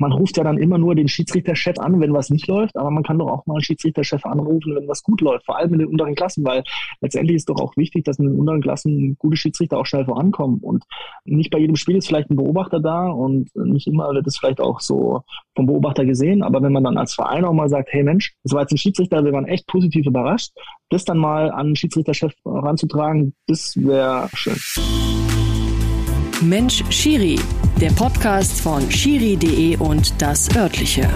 man ruft ja dann immer nur den Schiedsrichterchef an, wenn was nicht läuft, aber man kann doch auch mal einen Schiedsrichterchef anrufen, wenn was gut läuft, vor allem in den unteren Klassen, weil letztendlich ist doch auch wichtig, dass in den unteren Klassen gute Schiedsrichter auch schnell vorankommen und nicht bei jedem Spiel ist vielleicht ein Beobachter da und nicht immer wird es vielleicht auch so vom Beobachter gesehen, aber wenn man dann als Verein auch mal sagt, hey Mensch, das war jetzt ein Schiedsrichter, wir waren echt positiv überrascht, das dann mal an den Schiedsrichterchef ranzutragen, das wäre schön. Mensch Schiri, der Podcast von Schiri.de und das örtliche.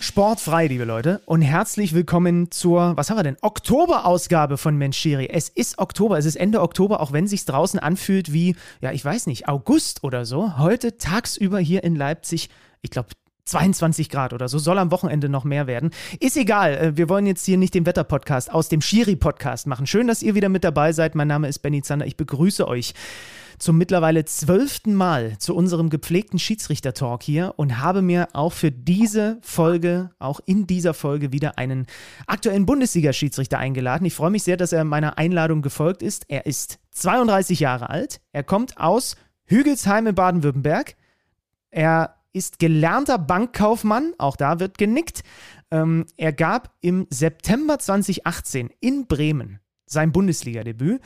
Sportfrei, liebe Leute, und herzlich willkommen zur, was haben wir denn, Oktoberausgabe von Mensch Schiri. Es ist Oktober, es ist Ende Oktober, auch wenn sich draußen anfühlt wie, ja, ich weiß nicht, August oder so. Heute tagsüber hier in Leipzig, ich glaube 22 Grad oder so, soll am Wochenende noch mehr werden. Ist egal, äh, wir wollen jetzt hier nicht den Wetterpodcast aus dem Schiri-Podcast machen. Schön, dass ihr wieder mit dabei seid. Mein Name ist Benny Zander. Ich begrüße euch zum mittlerweile zwölften Mal zu unserem gepflegten Schiedsrichter-Talk hier und habe mir auch für diese Folge, auch in dieser Folge wieder einen aktuellen Bundesliga-Schiedsrichter eingeladen. Ich freue mich sehr, dass er meiner Einladung gefolgt ist. Er ist 32 Jahre alt. Er kommt aus Hügelsheim in Baden-Württemberg. Er ist gelernter Bankkaufmann, auch da wird genickt. Ähm, er gab im September 2018 in Bremen sein Bundesliga-Debüt.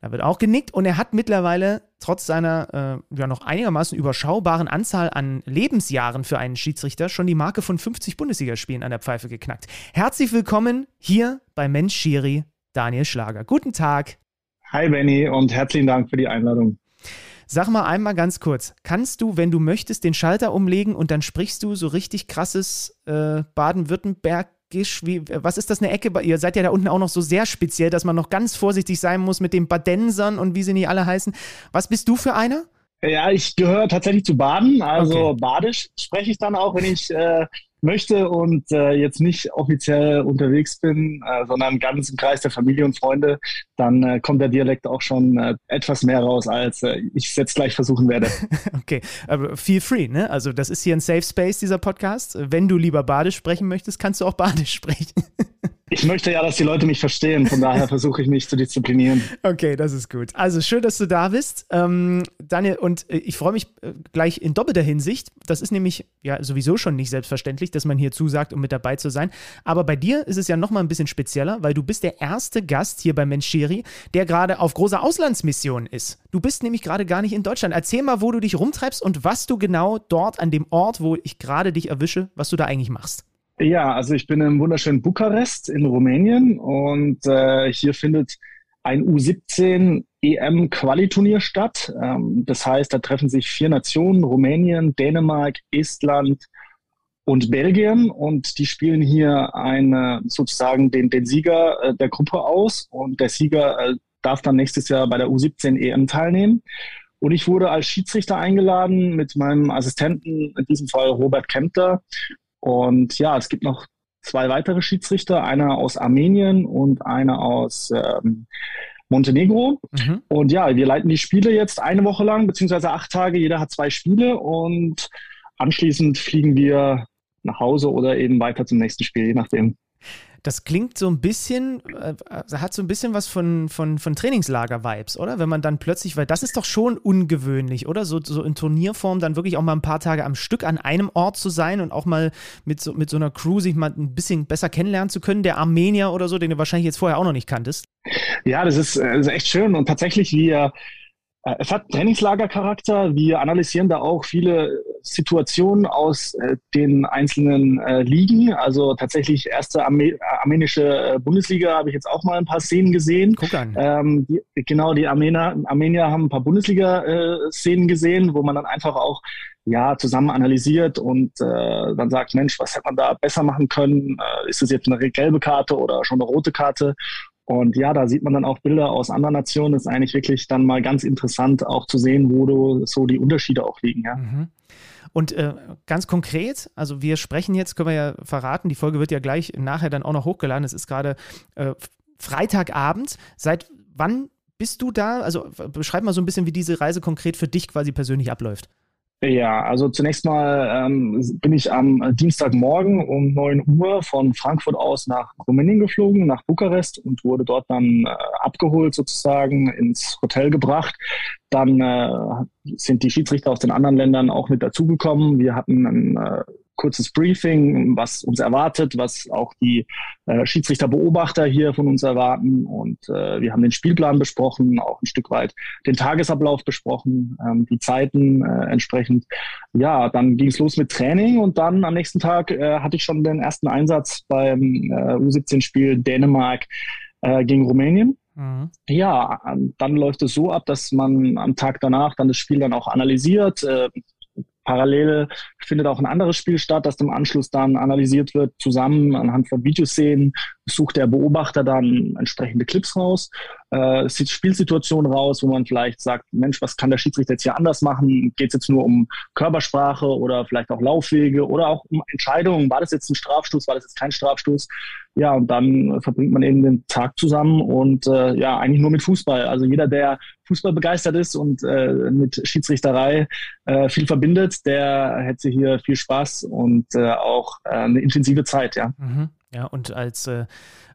Da wird auch genickt und er hat mittlerweile trotz seiner äh, ja noch einigermaßen überschaubaren Anzahl an Lebensjahren für einen Schiedsrichter schon die Marke von 50 Bundesligaspielen an der Pfeife geknackt. Herzlich willkommen hier bei Mensch Schiri, Daniel Schlager. Guten Tag. Hi Benny und herzlichen Dank für die Einladung. Sag mal einmal ganz kurz, kannst du, wenn du möchtest, den Schalter umlegen und dann sprichst du so richtig krasses äh, Baden-Württembergisch? Wie, was ist das eine Ecke? Ihr seid ja da unten auch noch so sehr speziell, dass man noch ganz vorsichtig sein muss mit den Badensern und wie sie nicht alle heißen. Was bist du für einer? Ja, ich gehöre tatsächlich zu Baden, also okay. Badisch spreche ich dann auch, wenn ich äh, möchte und äh, jetzt nicht offiziell unterwegs bin, äh, sondern ganz im Kreis der Familie und Freunde, dann äh, kommt der Dialekt auch schon äh, etwas mehr raus, als äh, ich es jetzt gleich versuchen werde. okay, aber feel free, ne? Also das ist hier ein Safe Space, dieser Podcast. Wenn du lieber Badisch sprechen möchtest, kannst du auch Badisch sprechen. Ich möchte ja, dass die Leute mich verstehen, von daher versuche ich mich zu disziplinieren. Okay, das ist gut. Also schön, dass du da bist. Ähm, Daniel, und äh, ich freue mich äh, gleich in doppelter Hinsicht. Das ist nämlich ja sowieso schon nicht selbstverständlich, dass man hier zusagt, um mit dabei zu sein. Aber bei dir ist es ja nochmal ein bisschen spezieller, weil du bist der erste Gast hier bei Menscheri, der gerade auf großer Auslandsmission ist. Du bist nämlich gerade gar nicht in Deutschland. Erzähl mal, wo du dich rumtreibst und was du genau dort an dem Ort, wo ich gerade dich erwische, was du da eigentlich machst. Ja, also ich bin im wunderschönen Bukarest in Rumänien und äh, hier findet ein U17 EM Qualiturnier statt. Ähm, das heißt, da treffen sich vier Nationen, Rumänien, Dänemark, Estland und Belgien und die spielen hier eine, sozusagen den, den Sieger äh, der Gruppe aus und der Sieger äh, darf dann nächstes Jahr bei der U17 EM teilnehmen. Und ich wurde als Schiedsrichter eingeladen mit meinem Assistenten, in diesem Fall Robert Kempter. Und ja, es gibt noch zwei weitere Schiedsrichter, einer aus Armenien und einer aus ähm, Montenegro. Mhm. Und ja, wir leiten die Spiele jetzt eine Woche lang, beziehungsweise acht Tage. Jeder hat zwei Spiele und anschließend fliegen wir nach Hause oder eben weiter zum nächsten Spiel, je nachdem. Das klingt so ein bisschen, äh, hat so ein bisschen was von, von, von Trainingslager-Vibes, oder? Wenn man dann plötzlich, weil das ist doch schon ungewöhnlich, oder? So, so in Turnierform dann wirklich auch mal ein paar Tage am Stück an einem Ort zu sein und auch mal mit so, mit so einer Crew sich mal ein bisschen besser kennenlernen zu können. Der Armenier oder so, den du wahrscheinlich jetzt vorher auch noch nicht kanntest. Ja, das ist, das ist echt schön und tatsächlich, wir äh, es hat Trainingslagercharakter. Wir analysieren da auch viele Situationen aus äh, den einzelnen äh, Ligen. Also tatsächlich erste Arme armenische Bundesliga habe ich jetzt auch mal ein paar Szenen gesehen. Guck an. Ähm, die, genau, die Armenier, Armenier haben ein paar Bundesliga-Szenen gesehen, wo man dann einfach auch ja, zusammen analysiert und äh, dann sagt, Mensch, was hätte man da besser machen können? Äh, ist es jetzt eine gelbe Karte oder schon eine rote Karte? Und ja, da sieht man dann auch Bilder aus anderen Nationen. Das ist eigentlich wirklich dann mal ganz interessant, auch zu sehen, wo so die Unterschiede auch liegen. Ja. Mhm. Und äh, ganz konkret, also wir sprechen jetzt, können wir ja verraten, die Folge wird ja gleich nachher dann auch noch hochgeladen. Es ist gerade äh, Freitagabend. Seit wann bist du da? Also beschreib mal so ein bisschen, wie diese Reise konkret für dich quasi persönlich abläuft. Ja, also zunächst mal ähm, bin ich am Dienstagmorgen um 9 Uhr von Frankfurt aus nach Rumänien geflogen, nach Bukarest und wurde dort dann äh, abgeholt sozusagen, ins Hotel gebracht. Dann äh, sind die Schiedsrichter aus den anderen Ländern auch mit dazugekommen. Wir hatten ein äh, kurzes Briefing, was uns erwartet, was auch die äh, Schiedsrichterbeobachter hier von uns erwarten. Und äh, wir haben den Spielplan besprochen, auch ein Stück weit den Tagesablauf besprochen, ähm, die Zeiten äh, entsprechend. Ja, dann ging es los mit Training und dann am nächsten Tag äh, hatte ich schon den ersten Einsatz beim äh, U17-Spiel Dänemark äh, gegen Rumänien. Mhm. Ja, dann läuft es so ab, dass man am Tag danach dann das Spiel dann auch analysiert, äh, Parallel findet auch ein anderes Spiel statt, das im Anschluss dann analysiert wird, zusammen anhand von Videoszenen. Sucht der Beobachter dann entsprechende Clips raus, äh, Spielsituationen raus, wo man vielleicht sagt, Mensch, was kann der Schiedsrichter jetzt hier anders machen? Geht es jetzt nur um Körpersprache oder vielleicht auch Laufwege oder auch um Entscheidungen? War das jetzt ein Strafstoß? War das jetzt kein Strafstoß? Ja, und dann verbringt man eben den Tag zusammen und äh, ja, eigentlich nur mit Fußball. Also jeder, der Fußball begeistert ist und äh, mit Schiedsrichterei äh, viel verbindet, der hätte hier viel Spaß und äh, auch äh, eine intensive Zeit, ja. Mhm. Ja, und als, äh,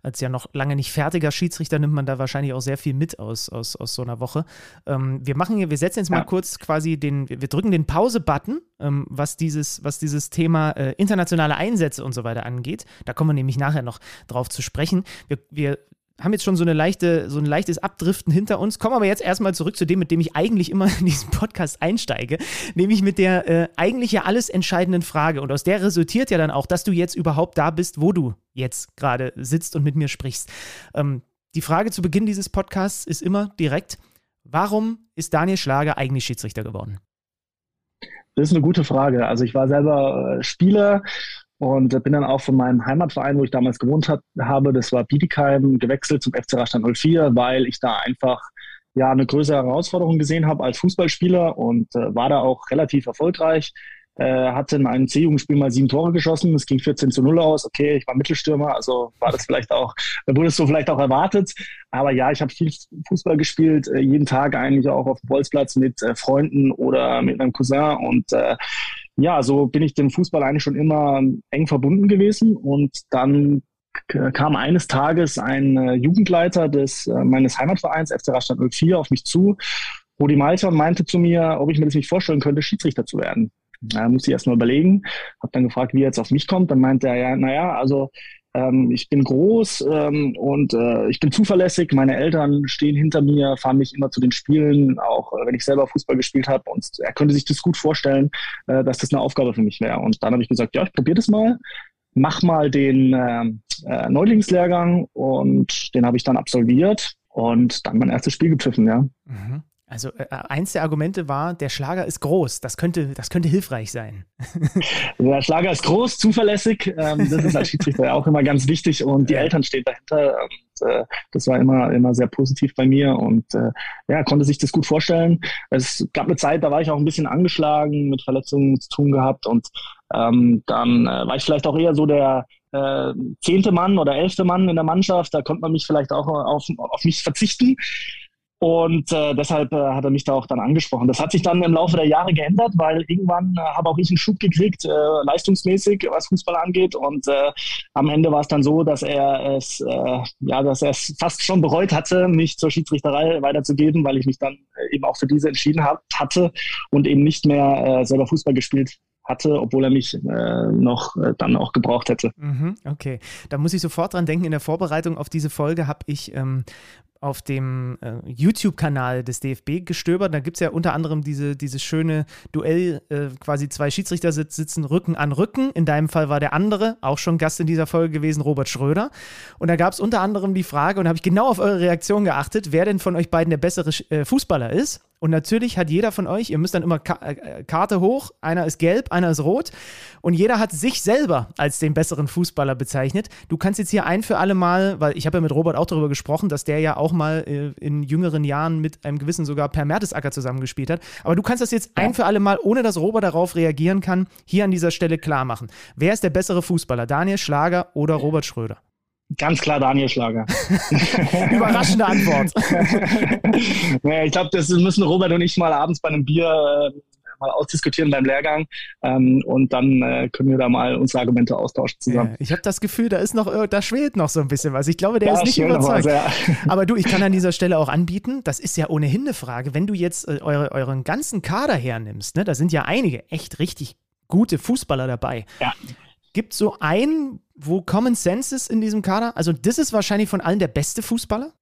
als ja noch lange nicht fertiger Schiedsrichter nimmt man da wahrscheinlich auch sehr viel mit aus, aus, aus so einer Woche. Ähm, wir machen hier, wir setzen jetzt mal ja. kurz quasi den, wir drücken den Pause-Button, ähm, was, dieses, was dieses Thema äh, internationale Einsätze und so weiter angeht. Da kommen wir nämlich nachher noch drauf zu sprechen. Wir, wir haben jetzt schon so, eine leichte, so ein leichtes Abdriften hinter uns, kommen aber jetzt erstmal zurück zu dem, mit dem ich eigentlich immer in diesen Podcast einsteige, nämlich mit der äh, eigentlich ja alles entscheidenden Frage. Und aus der resultiert ja dann auch, dass du jetzt überhaupt da bist, wo du jetzt gerade sitzt und mit mir sprichst. Ähm, die Frage zu Beginn dieses Podcasts ist immer direkt, warum ist Daniel Schlager eigentlich Schiedsrichter geworden? Das ist eine gute Frage. Also ich war selber äh, Spieler und bin dann auch von meinem Heimatverein, wo ich damals gewohnt hat, habe, das war Bietigheim, gewechselt zum FC Rastatt 04, weil ich da einfach ja eine größere Herausforderung gesehen habe als Fußballspieler und äh, war da auch relativ erfolgreich. Äh, hatte in einem C-Jugendspiel mal sieben Tore geschossen, es ging 14 zu 0 aus. Okay, ich war Mittelstürmer, also war das vielleicht auch, wurde es so vielleicht auch erwartet. Aber ja, ich habe viel Fußball gespielt, äh, jeden Tag eigentlich auch auf dem Bolzplatz mit äh, Freunden oder mit meinem Cousin und äh, ja, so bin ich dem Fußball eigentlich schon immer eng verbunden gewesen. Und dann kam eines Tages ein äh, Jugendleiter des äh, meines Heimatvereins FC Rastatt 04 auf mich zu, Rudi Malter, und meinte zu mir, ob ich mir das nicht vorstellen könnte, Schiedsrichter zu werden. Da musste ich erst mal überlegen, habe dann gefragt, wie er jetzt auf mich kommt. Dann meinte er, ja, naja, also ähm, ich bin groß ähm, und äh, ich bin zuverlässig. Meine Eltern stehen hinter mir, fahren mich immer zu den Spielen, auch äh, wenn ich selber Fußball gespielt habe. Und er könnte sich das gut vorstellen, äh, dass das eine Aufgabe für mich wäre. Und dann habe ich gesagt, ja, ich probiere das mal. Mach mal den ähm, äh, Neulingslehrgang und den habe ich dann absolviert und dann mein erstes Spiel gepfiffen, ja. Mhm. Also äh, eins der Argumente war, der Schlager ist groß. Das könnte, das könnte hilfreich sein. der Schlager ist groß, zuverlässig. Ähm, das ist als Schiedsrichter auch immer ganz wichtig und die Eltern stehen dahinter. Und, äh, das war immer, immer sehr positiv bei mir und äh, ja, konnte sich das gut vorstellen. Es gab eine Zeit, da war ich auch ein bisschen angeschlagen, mit Verletzungen zu tun gehabt und ähm, dann äh, war ich vielleicht auch eher so der äh, zehnte Mann oder elfte Mann in der Mannschaft. Da konnte man mich vielleicht auch auf, auf mich verzichten. Und äh, deshalb äh, hat er mich da auch dann angesprochen. Das hat sich dann im Laufe der Jahre geändert, weil irgendwann äh, habe auch ich einen Schub gekriegt, äh, leistungsmäßig, was Fußball angeht. Und äh, am Ende war es dann so, dass er es, äh, ja, dass er es fast schon bereut hatte, mich zur Schiedsrichterei weiterzugeben, weil ich mich dann äh, eben auch für diese entschieden hab, hatte und eben nicht mehr äh, selber Fußball gespielt hatte, obwohl er mich äh, noch äh, dann auch gebraucht hätte. Mhm, okay, da muss ich sofort dran denken. In der Vorbereitung auf diese Folge habe ich ähm, auf dem äh, YouTube-Kanal des DFB gestöbert. Da gibt es ja unter anderem diese, dieses schöne Duell, äh, quasi zwei Schiedsrichter sitzen Rücken an Rücken. In deinem Fall war der andere, auch schon Gast in dieser Folge gewesen, Robert Schröder. Und da gab es unter anderem die Frage, und da habe ich genau auf eure Reaktion geachtet, wer denn von euch beiden der bessere äh, Fußballer ist. Und natürlich hat jeder von euch, ihr müsst dann immer Ka äh, Karte hoch, einer ist gelb, einer ist rot. Und jeder hat sich selber als den besseren Fußballer bezeichnet. Du kannst jetzt hier ein für alle Mal, weil ich habe ja mit Robert auch darüber gesprochen, dass der ja auch mal äh, in jüngeren Jahren mit einem gewissen sogar Per Mertesacker zusammengespielt hat. Aber du kannst das jetzt ein für alle Mal, ohne dass Robert darauf reagieren kann, hier an dieser Stelle klar machen. Wer ist der bessere Fußballer? Daniel Schlager oder Robert Schröder? Ganz klar Daniel Schlager. Überraschende Antwort. ich glaube, das müssen Robert und ich mal abends bei einem Bier äh, mal ausdiskutieren beim Lehrgang ähm, und dann äh, können wir da mal unsere Argumente austauschen zusammen. Ja, ich habe das Gefühl, da ist noch, äh, da schwelt noch so ein bisschen was. Ich glaube, der da ist nicht überzeugt. Was, ja. Aber du, ich kann an dieser Stelle auch anbieten, das ist ja ohnehin eine Frage, wenn du jetzt äh, eure, euren ganzen Kader hernimmst, ne, da sind ja einige echt richtig gute Fußballer dabei. Ja. Gibt es so einen, wo Common Sense ist in diesem Kader? Also, das ist wahrscheinlich von allen der beste Fußballer?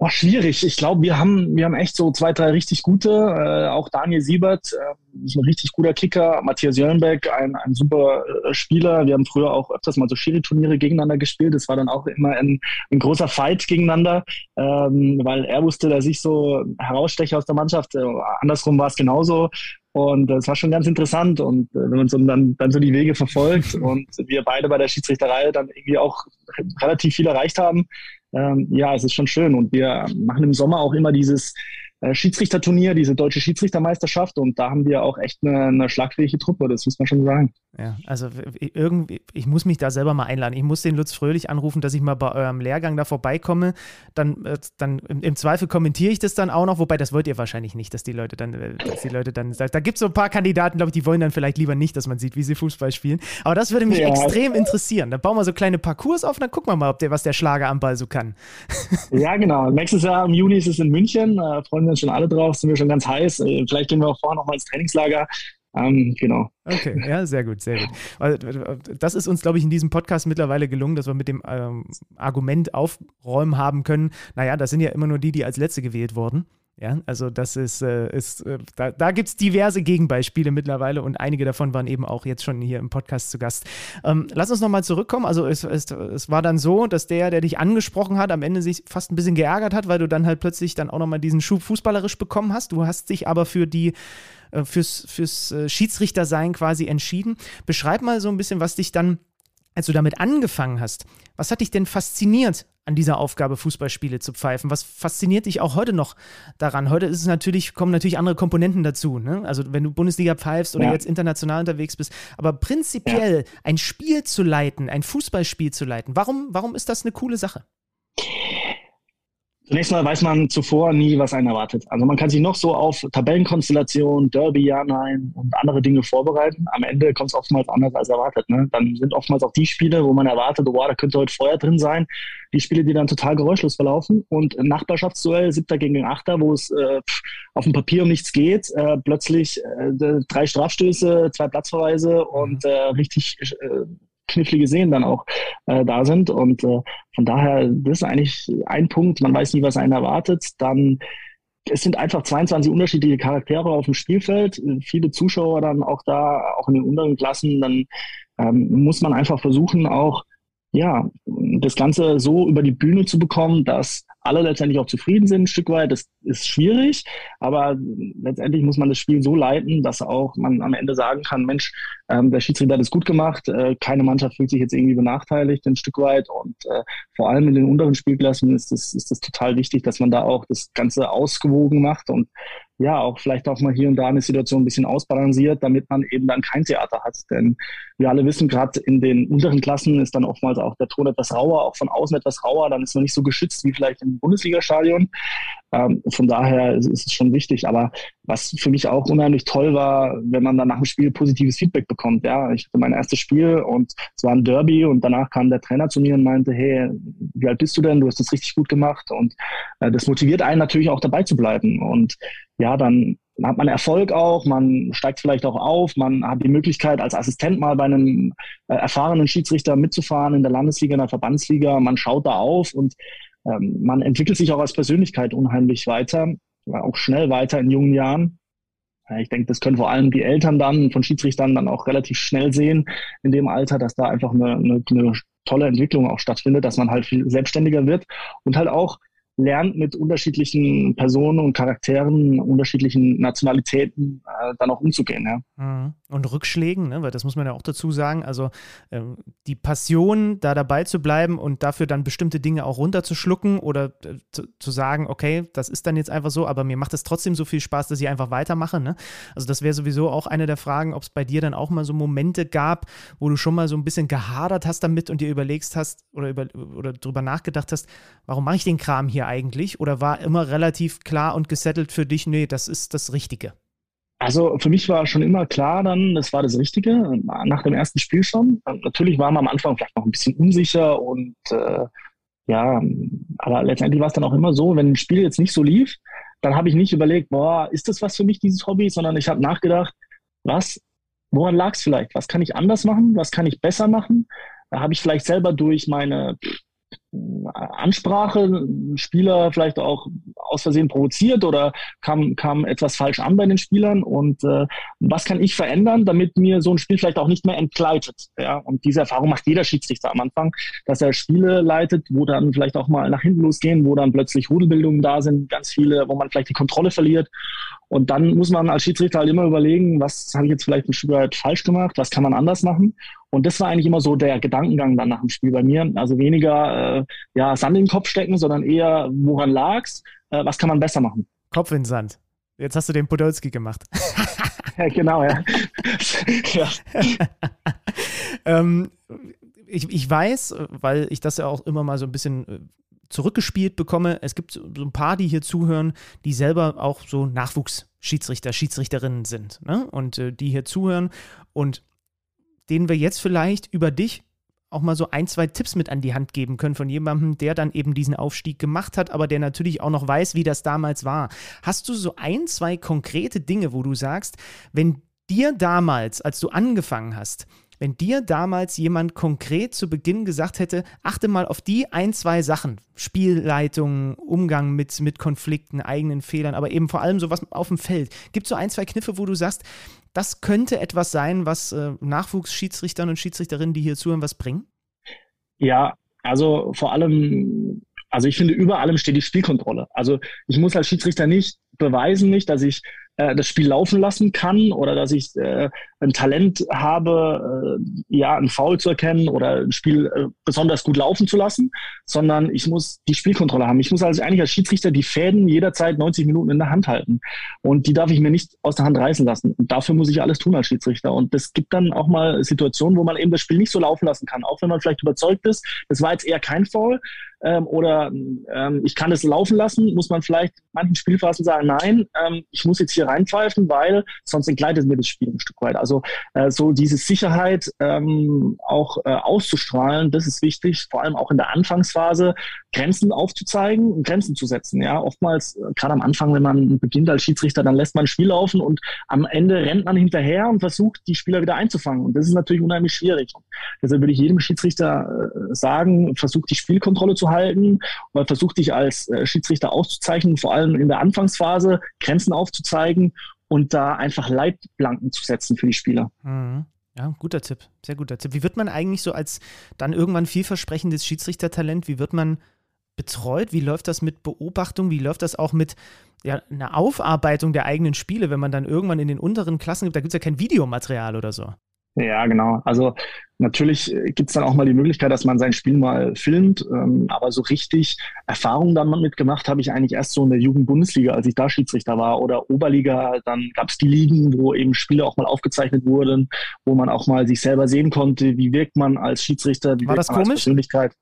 Boah, schwierig. Ich glaube, wir haben, wir haben echt so zwei, drei richtig gute. Äh, auch Daniel Siebert äh, ist ein richtig guter Kicker. Matthias Jöllenbeck, ein, ein super äh, Spieler. Wir haben früher auch öfters mal so Schiri-Turniere gegeneinander gespielt. Das war dann auch immer ein, ein großer Fight gegeneinander, ähm, weil er wusste, dass ich so heraussteche aus der Mannschaft. Äh, andersrum war es genauso. Und das war schon ganz interessant. Und äh, wenn man so dann, dann so die Wege verfolgt und wir beide bei der Schiedsrichterei dann irgendwie auch relativ viel erreicht haben, ähm, ja, es ist schon schön. Und wir machen im Sommer auch immer dieses äh, Schiedsrichterturnier, diese deutsche Schiedsrichtermeisterschaft und da haben wir auch echt eine, eine schlagfähige Truppe, das muss man schon sagen. Ja, also irgendwie, ich muss mich da selber mal einladen. Ich muss den Lutz Fröhlich anrufen, dass ich mal bei eurem Lehrgang da vorbeikomme. Dann, äh, dann im, im, Zweifel kommentiere ich das dann auch noch, wobei das wollt ihr wahrscheinlich nicht, dass die Leute dann, äh, dass die Leute dann, da, da gibt es so ein paar Kandidaten, glaube ich, die wollen dann vielleicht lieber nicht, dass man sieht, wie sie Fußball spielen. Aber das würde mich ja. extrem interessieren. Da bauen wir so kleine Parcours auf dann gucken wir mal, ob der, was der Schlager am Ball so kann. Ja, genau. Nächstes Jahr im Juni ist es in München. Äh, freuen wir uns schon alle drauf, sind wir schon ganz heiß. Äh, vielleicht gehen wir auch vorher noch mal ins Trainingslager. Ähm, genau. Okay, ja, sehr gut, sehr gut. Das ist uns, glaube ich, in diesem Podcast mittlerweile gelungen, dass wir mit dem ähm, Argument aufräumen haben können. Naja, das sind ja immer nur die, die als Letzte gewählt wurden. Ja, also das ist, äh, ist äh, da, da gibt es diverse Gegenbeispiele mittlerweile und einige davon waren eben auch jetzt schon hier im Podcast zu Gast. Ähm, lass uns nochmal zurückkommen. Also es, es, es war dann so, dass der, der dich angesprochen hat, am Ende sich fast ein bisschen geärgert hat, weil du dann halt plötzlich dann auch nochmal diesen Schub fußballerisch bekommen hast. Du hast dich aber für die äh, fürs, fürs äh, Schiedsrichtersein quasi entschieden. Beschreib mal so ein bisschen, was dich dann, als du damit angefangen hast, was hat dich denn fasziniert an dieser Aufgabe, Fußballspiele zu pfeifen? Was fasziniert dich auch heute noch daran? Heute ist es natürlich, kommen natürlich andere Komponenten dazu. Ne? Also wenn du Bundesliga pfeifst oder ja. jetzt international unterwegs bist. Aber prinzipiell ja. ein Spiel zu leiten, ein Fußballspiel zu leiten, warum, warum ist das eine coole Sache? Zunächst mal weiß man zuvor nie, was einen erwartet. Also man kann sich noch so auf Tabellenkonstellation, Derby, ja, nein und andere Dinge vorbereiten. Am Ende kommt es oftmals anders als erwartet. Ne? Dann sind oftmals auch die Spiele, wo man erwartet, oh, da könnte heute Feuer drin sein, die Spiele, die dann total geräuschlos verlaufen. Und Nachbarschaftsduell, siebter gegen achter, wo es äh, auf dem Papier um nichts geht, äh, plötzlich äh, drei Strafstöße, zwei Platzverweise und äh, richtig äh, knifflige Szenen dann auch äh, da sind. Und äh, von daher, das ist eigentlich ein Punkt. Man weiß nie, was einen erwartet. Dann es sind einfach 22 unterschiedliche Charaktere auf dem Spielfeld, viele Zuschauer dann auch da, auch in den unteren Klassen. Dann ähm, muss man einfach versuchen, auch ja, das Ganze so über die Bühne zu bekommen, dass alle letztendlich auch zufrieden sind, ein Stück weit. Das ist schwierig, aber letztendlich muss man das Spiel so leiten, dass auch man am Ende sagen kann, Mensch, ähm, der Schiedsrichter hat es gut gemacht, äh, keine Mannschaft fühlt sich jetzt irgendwie benachteiligt ein Stück weit und äh, vor allem in den unteren Spielklassen ist das, ist das total wichtig, dass man da auch das Ganze ausgewogen macht und ja, auch vielleicht auch mal hier und da eine Situation ein bisschen ausbalanciert, damit man eben dann kein Theater hat. Denn wir alle wissen, gerade in den unteren Klassen ist dann oftmals auch der Ton etwas rauer, auch von außen etwas rauer, dann ist man nicht so geschützt wie vielleicht im Bundesligastadion. Ähm, von daher ist, ist, es schon wichtig. Aber was für mich auch unheimlich toll war, wenn man dann nach dem Spiel positives Feedback bekommt. Ja, ich hatte mein erstes Spiel und es war ein Derby und danach kam der Trainer zu mir und meinte, hey, wie alt bist du denn? Du hast das richtig gut gemacht und äh, das motiviert einen natürlich auch dabei zu bleiben. Und ja, dann hat man Erfolg auch, man steigt vielleicht auch auf, man hat die Möglichkeit als Assistent mal bei einem äh, erfahrenen Schiedsrichter mitzufahren in der Landesliga, in der Verbandsliga, man schaut da auf und ähm, man entwickelt sich auch als Persönlichkeit unheimlich weiter, auch schnell weiter in jungen Jahren. Ich denke, das können vor allem die Eltern dann von Schiedsrichtern dann auch relativ schnell sehen in dem Alter, dass da einfach eine, eine, eine tolle Entwicklung auch stattfindet, dass man halt viel selbstständiger wird und halt auch lernt mit unterschiedlichen Personen und Charakteren, unterschiedlichen Nationalitäten äh, dann auch umzugehen. Ja. Mhm. Und Rückschlägen, ne? weil das muss man ja auch dazu sagen. Also ähm, die Passion, da dabei zu bleiben und dafür dann bestimmte Dinge auch runterzuschlucken oder äh, zu, zu, sagen, okay, das ist dann jetzt einfach so, aber mir macht es trotzdem so viel Spaß, dass ich einfach weitermache. Ne? Also das wäre sowieso auch eine der Fragen, ob es bei dir dann auch mal so Momente gab, wo du schon mal so ein bisschen gehadert hast damit und dir überlegst hast oder, über, oder drüber nachgedacht hast, warum mache ich den Kram hier eigentlich? Oder war immer relativ klar und gesettelt für dich, nee, das ist das Richtige? Also für mich war schon immer klar dann, das war das Richtige, nach dem ersten Spiel schon. Natürlich war man am Anfang vielleicht noch ein bisschen unsicher und äh, ja, aber letztendlich war es dann auch immer so, wenn ein Spiel jetzt nicht so lief, dann habe ich nicht überlegt, boah, ist das was für mich, dieses Hobby, sondern ich habe nachgedacht, was, woran lag es vielleicht? Was kann ich anders machen? Was kann ich besser machen? Da habe ich vielleicht selber durch meine Ansprache, Spieler vielleicht auch aus Versehen provoziert oder kam, kam etwas falsch an bei den Spielern und äh, was kann ich verändern, damit mir so ein Spiel vielleicht auch nicht mehr entgleitet. Ja? Und diese Erfahrung macht jeder Schiedsrichter am Anfang, dass er Spiele leitet, wo dann vielleicht auch mal nach hinten losgehen, wo dann plötzlich Rudelbildungen da sind, ganz viele, wo man vielleicht die Kontrolle verliert. Und dann muss man als Schiedsrichter halt immer überlegen, was habe ich jetzt vielleicht ein Stück weit falsch gemacht, was kann man anders machen. Und das war eigentlich immer so der Gedankengang dann nach dem Spiel bei mir. Also weniger äh, ja, Sand in den Kopf stecken, sondern eher, woran lag's, äh, was kann man besser machen. Kopf in Sand. Jetzt hast du den Podolski gemacht. ja, genau, ja. ja. ähm, ich, ich weiß, weil ich das ja auch immer mal so ein bisschen äh, zurückgespielt bekomme. Es gibt so ein paar, die hier zuhören, die selber auch so Nachwuchsschiedsrichter, Schiedsrichterinnen sind ne? und äh, die hier zuhören und denen wir jetzt vielleicht über dich auch mal so ein, zwei Tipps mit an die Hand geben können von jemandem, der dann eben diesen Aufstieg gemacht hat, aber der natürlich auch noch weiß, wie das damals war. Hast du so ein, zwei konkrete Dinge, wo du sagst, wenn dir damals, als du angefangen hast, wenn dir damals jemand konkret zu Beginn gesagt hätte, achte mal auf die ein, zwei Sachen, Spielleitung, Umgang mit, mit Konflikten, eigenen Fehlern, aber eben vor allem sowas auf dem Feld. Gibt es so ein, zwei Kniffe, wo du sagst, das könnte etwas sein, was äh, Nachwuchsschiedsrichtern und Schiedsrichterinnen, die hier zuhören, was bringen? Ja, also vor allem, also ich finde, über allem steht die Spielkontrolle. Also ich muss als Schiedsrichter nicht beweisen, nicht, dass ich äh, das Spiel laufen lassen kann oder dass ich äh, ein Talent habe, äh, ja, ein Foul zu erkennen oder ein Spiel äh, besonders gut laufen zu lassen, sondern ich muss die Spielkontrolle haben. Ich muss also eigentlich als Schiedsrichter die Fäden jederzeit 90 Minuten in der Hand halten. Und die darf ich mir nicht aus der Hand reißen lassen. Und dafür muss ich alles tun als Schiedsrichter. Und es gibt dann auch mal Situationen, wo man eben das Spiel nicht so laufen lassen kann, auch wenn man vielleicht überzeugt ist, das war jetzt eher kein Foul, ähm, oder ähm, ich kann es laufen lassen, muss man vielleicht manchen Spielphasen sagen, nein, ähm, ich muss jetzt hier reinpfeifen, weil sonst entgleitet mir das Spiel ein Stück weit. Also äh, so diese Sicherheit ähm, auch äh, auszustrahlen, das ist wichtig, vor allem auch in der Anfangsphase Grenzen aufzuzeigen und Grenzen zu setzen. Ja, oftmals äh, gerade am Anfang, wenn man beginnt als Schiedsrichter, dann lässt man ein Spiel laufen und am Ende rennt man hinterher und versucht, die Spieler wieder einzufangen. Und das ist natürlich unheimlich schwierig. deshalb würde ich jedem Schiedsrichter äh, sagen, versucht die Spielkontrolle zu halten und versucht dich als äh, Schiedsrichter auszuzeichnen, vor allem in der Anfangsphase Grenzen aufzuzeigen und da einfach Leitplanken zu setzen für die Spieler. Mhm. Ja, guter Tipp, sehr guter Tipp. Wie wird man eigentlich so als dann irgendwann vielversprechendes Schiedsrichtertalent, wie wird man betreut? Wie läuft das mit Beobachtung? Wie läuft das auch mit ja, einer Aufarbeitung der eigenen Spiele, wenn man dann irgendwann in den unteren Klassen gibt? Da gibt es ja kein Videomaterial oder so. Ja, genau. Also natürlich gibt es dann auch mal die Möglichkeit, dass man sein Spiel mal filmt, ähm, aber so richtig Erfahrung dann mitgemacht habe ich eigentlich erst so in der Jugendbundesliga, als ich da Schiedsrichter war oder Oberliga. Dann gab es die Ligen, wo eben Spiele auch mal aufgezeichnet wurden, wo man auch mal sich selber sehen konnte, wie wirkt man als Schiedsrichter, wie war wirkt das man komisch? als Persönlichkeit.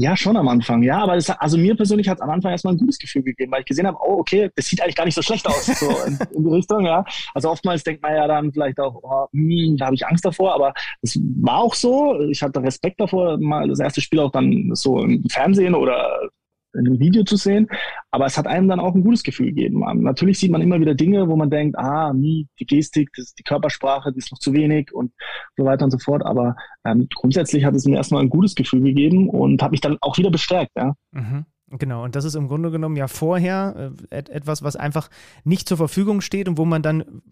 Ja, schon am Anfang, ja. Aber das, also mir persönlich hat es am Anfang erstmal ein gutes Gefühl gegeben, weil ich gesehen habe, oh, okay, das sieht eigentlich gar nicht so schlecht aus, so in, in die Richtung, ja. Also oftmals denkt man ja dann vielleicht auch, oh, hm, da habe ich Angst davor, aber es war auch so. Ich hatte Respekt davor, mal das erste Spiel auch dann so im Fernsehen oder in einem Video zu sehen. Aber es hat einem dann auch ein gutes Gefühl gegeben. Natürlich sieht man immer wieder Dinge, wo man denkt, ah, die Gestik, das, die Körpersprache, die ist noch zu wenig und so weiter und so fort. Aber ähm, grundsätzlich hat es mir erstmal ein gutes Gefühl gegeben und hat mich dann auch wieder bestärkt. Ja. Mhm. Genau, und das ist im Grunde genommen ja vorher äh, etwas, was einfach nicht zur Verfügung steht und wo man dann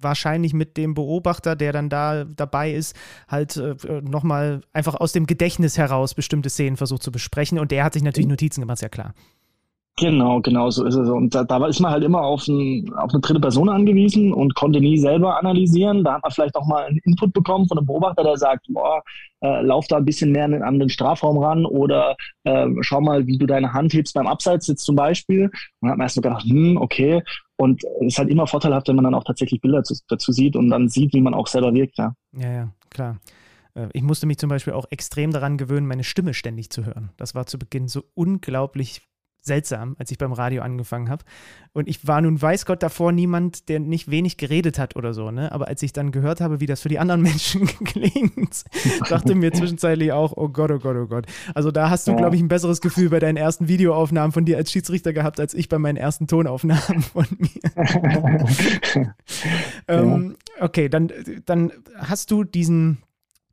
wahrscheinlich mit dem Beobachter, der dann da dabei ist, halt äh, nochmal einfach aus dem Gedächtnis heraus bestimmte Szenen versucht zu besprechen. Und der hat sich natürlich Notizen gemacht, ist ja klar. Genau, genau so ist es. Und da, da ist man halt immer auf, ein, auf eine dritte Person angewiesen und konnte nie selber analysieren. Da hat man vielleicht auch mal einen Input bekommen von einem Beobachter, der sagt, boah, äh, lauf da ein bisschen mehr an den Strafraum ran oder äh, schau mal, wie du deine Hand hebst beim Abseits jetzt zum Beispiel. Und dann hat man erst so gedacht, hm, okay. Und es ist halt immer vorteilhaft, wenn man dann auch tatsächlich Bilder zu, dazu sieht und dann sieht, wie man auch selber wirkt. Ja, ja, ja klar. Äh, ich musste mich zum Beispiel auch extrem daran gewöhnen, meine Stimme ständig zu hören. Das war zu Beginn so unglaublich seltsam, als ich beim Radio angefangen habe. Und ich war nun, weiß Gott, davor niemand, der nicht wenig geredet hat oder so, ne? Aber als ich dann gehört habe, wie das für die anderen Menschen klingt, dachte mir zwischenzeitlich auch, oh Gott, oh Gott, oh Gott. Also da hast du, ja. glaube ich, ein besseres Gefühl bei deinen ersten Videoaufnahmen von dir als Schiedsrichter gehabt, als ich bei meinen ersten Tonaufnahmen von mir. ähm, okay, dann, dann hast du diesen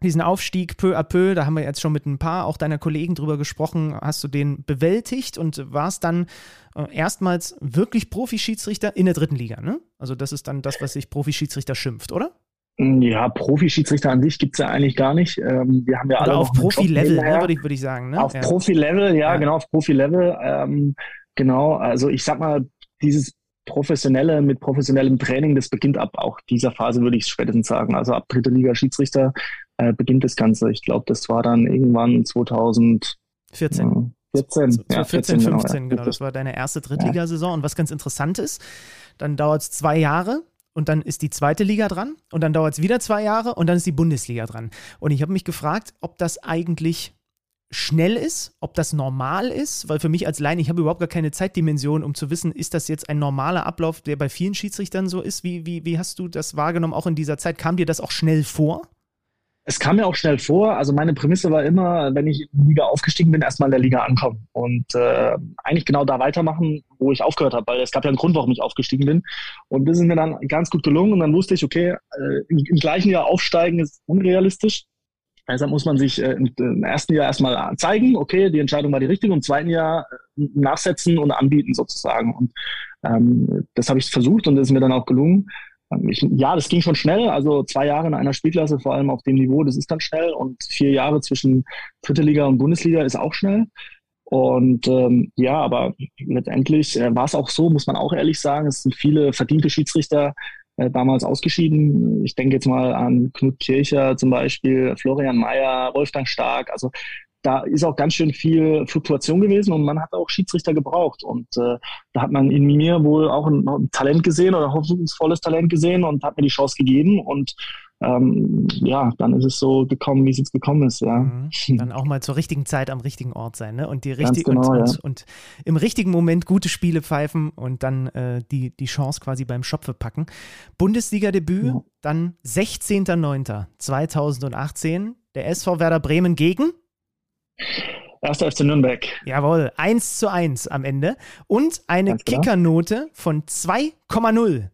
diesen Aufstieg peu à peu, da haben wir jetzt schon mit ein paar auch deiner Kollegen drüber gesprochen, hast du den bewältigt und warst dann äh, erstmals wirklich Profischiedsrichter in der dritten Liga, ne? Also das ist dann das, was sich Profischiedsrichter schimpft, oder? Ja, Profischiedsrichter an sich gibt es ja eigentlich gar nicht. Ähm, wir haben ja Oder alle auf Profi-Level, ne, würde ich, würd ich sagen. Ne? Auf ja. Profi-Level, ja, ja, genau, auf Profi-Level. Ähm, genau, also ich sag mal, dieses professionelle mit professionellem Training, das beginnt ab auch dieser Phase, würde ich spätestens sagen. Also ab dritte Liga Schiedsrichter äh, beginnt das Ganze. Ich glaube, das war dann irgendwann 2014. 14. 14, ja, 14, 15, genau, ja. genau. Das war deine erste Drittligasaison. Und was ganz interessant ist, dann dauert es zwei Jahre und dann ist die zweite Liga dran und dann dauert es wieder zwei Jahre und dann ist die Bundesliga dran. Und ich habe mich gefragt, ob das eigentlich schnell ist, ob das normal ist, weil für mich als Laien, ich habe überhaupt gar keine Zeitdimension, um zu wissen, ist das jetzt ein normaler Ablauf, der bei vielen Schiedsrichtern so ist? Wie, wie, wie hast du das wahrgenommen, auch in dieser Zeit? Kam dir das auch schnell vor? es kam mir auch schnell vor, also meine Prämisse war immer, wenn ich in die Liga aufgestiegen bin, erstmal in der Liga ankommen und äh, eigentlich genau da weitermachen, wo ich aufgehört habe, weil es gab ja einen Grund, warum ich aufgestiegen bin. Und das ist mir dann ganz gut gelungen und dann wusste ich, okay, äh, im, im, gleichen Jahr aufsteigen ist unrealistisch. Deshalb muss man sich äh, im, ersten Jahr erstmal zeigen, okay, die Entscheidung war die richtige, und im zweiten Jahr äh, nachsetzen und anbieten sozusagen. Und ähm, das habe ich versucht und das ist mir dann auch gelungen. Ich, ja, das ging schon schnell. Also zwei Jahre in einer Spielklasse, vor allem auf dem Niveau, das ist dann schnell. Und vier Jahre zwischen Dritte Liga und Bundesliga ist auch schnell. Und ähm, ja, aber letztendlich äh, war es auch so, muss man auch ehrlich sagen. Es sind viele verdiente Schiedsrichter äh, damals ausgeschieden. Ich denke jetzt mal an Knut Kircher zum Beispiel, Florian Mayer, Wolfgang Stark. Also da ist auch ganz schön viel Fluktuation gewesen und man hat auch Schiedsrichter gebraucht. Und äh, da hat man in mir wohl auch ein, ein Talent gesehen oder hoffnungsvolles Talent gesehen und hat mir die Chance gegeben. Und ähm, ja, dann ist es so gekommen, wie es jetzt gekommen ist, ja. Mhm. Dann auch mal zur richtigen Zeit am richtigen Ort sein, ne? Und die richtig genau, und, ja. und, und, im richtigen Moment gute Spiele pfeifen und dann äh, die, die Chance quasi beim Schopfe packen. Bundesliga-Debüt, ja. dann 16.09.2018, der SV Werder Bremen gegen Erster FC Nürnberg. Jawohl, 1 zu 1 am Ende. Und eine genau. Kickernote von 2,0.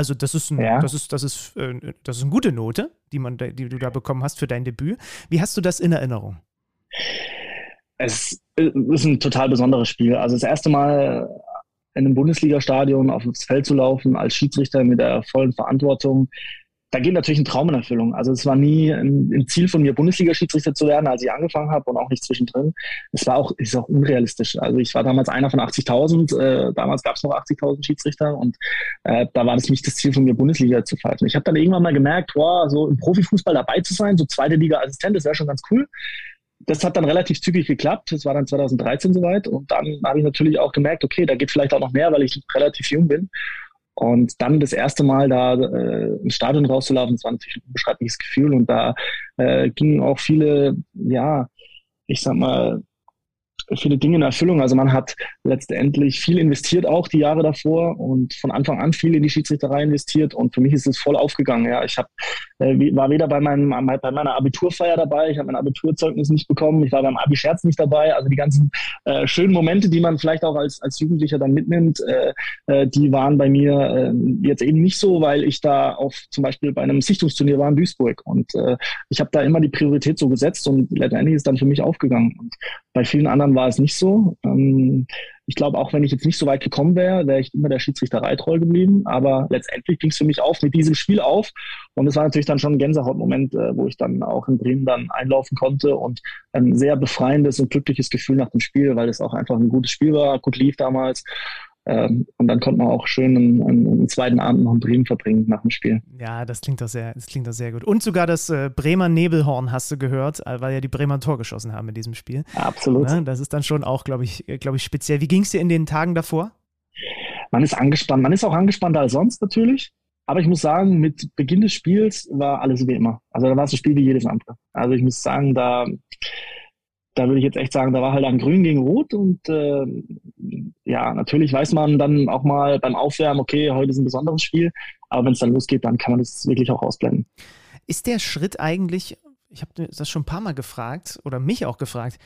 Also das ist, ein, ja. das, ist, das, ist, äh, das ist eine gute Note, die, man, die du da bekommen hast für dein Debüt. Wie hast du das in Erinnerung? Es ist ein total besonderes Spiel. Also das erste Mal in einem Bundesliga-Stadion aufs Feld zu laufen als Schiedsrichter mit der vollen Verantwortung, da geht natürlich ein Traum in Erfüllung. Also es war nie ein, Ziel von mir, Bundesliga-Schiedsrichter zu werden, als ich angefangen habe und auch nicht zwischendrin. Es war auch, ist auch unrealistisch. Also ich war damals einer von 80.000. Äh, damals gab es noch 80.000 Schiedsrichter und äh, da war das nicht das Ziel von mir, Bundesliga zu pfeifen. Ich habe dann irgendwann mal gemerkt, boah, so im Profifußball dabei zu sein, so zweite Liga-Assistent, das wäre schon ganz cool. Das hat dann relativ zügig geklappt. Das war dann 2013 soweit. Und dann habe ich natürlich auch gemerkt, okay, da geht vielleicht auch noch mehr, weil ich relativ jung bin. Und dann das erste Mal da äh, ins Stadion rauszulaufen, das war natürlich ein unbeschreibliches Gefühl. Und da äh, gingen auch viele, ja, ich sag mal, viele Dinge in Erfüllung. Also man hat letztendlich viel investiert, auch die Jahre davor und von Anfang an viel in die Schiedsrichterei investiert und für mich ist es voll aufgegangen. Ja, ich hab, äh, war weder bei, meinem, bei meiner Abiturfeier dabei, ich habe mein Abiturzeugnis nicht bekommen, ich war beim Abi-Scherz nicht dabei. Also die ganzen äh, schönen Momente, die man vielleicht auch als, als Jugendlicher dann mitnimmt, äh, äh, die waren bei mir äh, jetzt eben nicht so, weil ich da auf zum Beispiel bei einem Sichtungsturnier war in Duisburg und äh, ich habe da immer die Priorität so gesetzt und letztendlich ist dann für mich aufgegangen. Und bei vielen anderen war es nicht so. Ähm, ich glaube, auch wenn ich jetzt nicht so weit gekommen wäre, wäre ich immer der Schiedsrichterei treu geblieben. Aber letztendlich ging es für mich auf mit diesem Spiel auf. Und es war natürlich dann schon ein Gänsehautmoment, äh, wo ich dann auch in Bremen dann einlaufen konnte und ein sehr befreiendes und glückliches Gefühl nach dem Spiel, weil es auch einfach ein gutes Spiel war, gut lief damals. Ähm, und dann konnte man auch schön einen, einen, zweiten Abend noch in Bremen verbringen nach dem Spiel. Ja, das klingt doch sehr, das klingt doch sehr gut. Und sogar das äh, Bremer Nebelhorn hast du gehört, äh, weil ja die Bremer ein Tor geschossen haben in diesem Spiel. Absolut. Ja, ne, das ist dann schon auch, glaube ich, äh, glaube ich, speziell. Wie ging es dir in den Tagen davor? Man ist angespannt. Man ist auch angespannter als sonst natürlich. Aber ich muss sagen, mit Beginn des Spiels war alles wie immer. Also da war es ein Spiel wie jedes andere. Also ich muss sagen, da da würde ich jetzt echt sagen, da war halt dann Grün gegen Rot und äh, ja, natürlich weiß man dann auch mal beim Aufwärmen, okay, heute ist ein besonderes Spiel, aber wenn es dann losgeht, dann kann man das wirklich auch ausblenden. Ist der Schritt eigentlich, ich habe das schon ein paar Mal gefragt oder mich auch gefragt,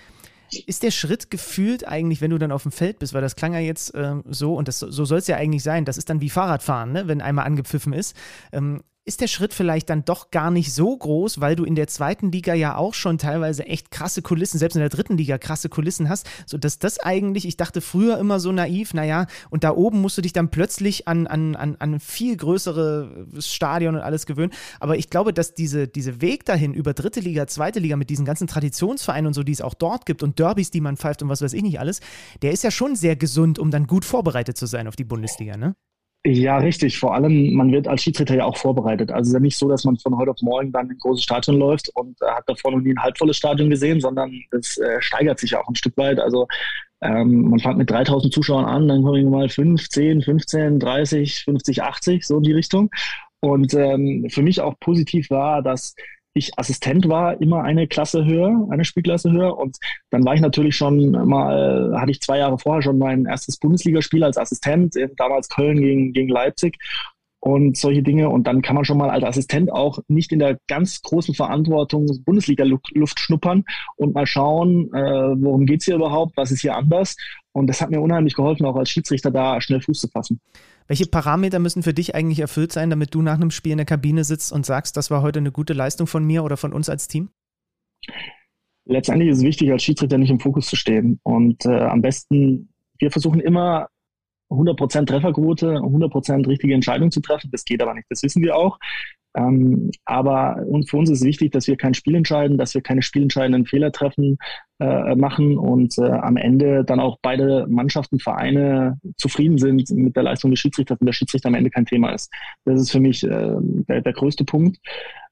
ist der Schritt gefühlt eigentlich, wenn du dann auf dem Feld bist, weil das klang ja jetzt ähm, so und das, so soll es ja eigentlich sein, das ist dann wie Fahrradfahren, ne? wenn einmal angepfiffen ist. Ähm, ist der Schritt vielleicht dann doch gar nicht so groß, weil du in der zweiten Liga ja auch schon teilweise echt krasse Kulissen, selbst in der dritten Liga krasse Kulissen hast, sodass das eigentlich, ich dachte früher immer so naiv, naja, und da oben musst du dich dann plötzlich an, an, an, an ein viel größeres Stadion und alles gewöhnen. Aber ich glaube, dass diese, diese Weg dahin über dritte Liga, zweite Liga mit diesen ganzen Traditionsvereinen und so, die es auch dort gibt und Derbys, die man pfeift und was weiß ich nicht alles, der ist ja schon sehr gesund, um dann gut vorbereitet zu sein auf die Bundesliga, ne? Ja, richtig. Vor allem, man wird als Schiedsrichter ja auch vorbereitet. Also es ist ja nicht so, dass man von heute auf morgen dann in ein großes Stadion läuft und äh, hat davor noch nie ein halbvolles Stadion gesehen, sondern es äh, steigert sich auch ein Stück weit. Also ähm, man fängt mit 3000 Zuschauern an, dann kommen mal 5, 10, 15, 30, 50, 80, so in die Richtung. Und ähm, für mich auch positiv war, dass ich Assistent war, immer eine Klasse höher, eine Spielklasse höher. Und dann war ich natürlich schon mal, hatte ich zwei Jahre vorher schon mein erstes Bundesligaspiel als Assistent, damals Köln gegen, gegen Leipzig und solche Dinge. Und dann kann man schon mal als Assistent auch nicht in der ganz großen Verantwortung Bundesliga-Luft schnuppern und mal schauen, äh, worum geht's hier überhaupt, was ist hier anders. Und das hat mir unheimlich geholfen, auch als Schiedsrichter da schnell Fuß zu fassen. Welche Parameter müssen für dich eigentlich erfüllt sein, damit du nach einem Spiel in der Kabine sitzt und sagst, das war heute eine gute Leistung von mir oder von uns als Team? Letztendlich ist es wichtig, als Schiedsrichter nicht im Fokus zu stehen. Und äh, am besten, wir versuchen immer 100% Trefferquote, 100% richtige Entscheidung zu treffen. Das geht aber nicht, das wissen wir auch. Ähm, aber und für uns ist wichtig, dass wir kein Spiel entscheiden, dass wir keine spielentscheidenden Fehler treffen, äh, machen und äh, am Ende dann auch beide Mannschaften, Vereine zufrieden sind mit der Leistung des Schiedsrichters und der Schiedsrichter am Ende kein Thema ist. Das ist für mich äh, der, der größte Punkt.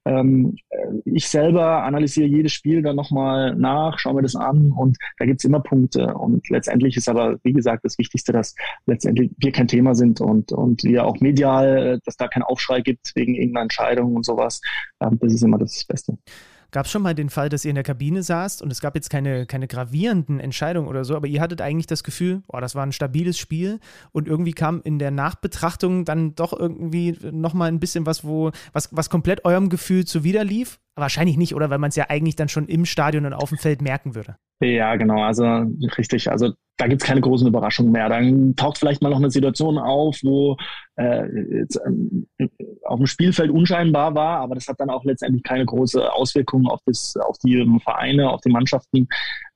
Ähm, ich selber analysiere jedes Spiel dann nochmal nach, schaue mir das an und da gibt's immer Punkte. Und letztendlich ist aber, wie gesagt, das Wichtigste, dass letztendlich wir kein Thema sind und, und wir auch medial, dass da kein Aufschrei gibt wegen irgendeiner Entscheidung und sowas. Ähm, das ist immer das Beste. Gab es schon mal den Fall, dass ihr in der Kabine saßt und es gab jetzt keine, keine gravierenden Entscheidungen oder so, aber ihr hattet eigentlich das Gefühl, oh, das war ein stabiles Spiel und irgendwie kam in der Nachbetrachtung dann doch irgendwie nochmal ein bisschen was, wo, was, was komplett eurem Gefühl zuwiderlief? Wahrscheinlich nicht, oder? Weil man es ja eigentlich dann schon im Stadion und auf dem Feld merken würde. Ja, genau. Also richtig. Also da gibt es keine großen Überraschungen mehr. Dann taucht vielleicht mal noch eine Situation auf, wo äh, jetzt, ähm, auf dem Spielfeld unscheinbar war, aber das hat dann auch letztendlich keine große Auswirkung auf, das, auf die Vereine, auf die Mannschaften.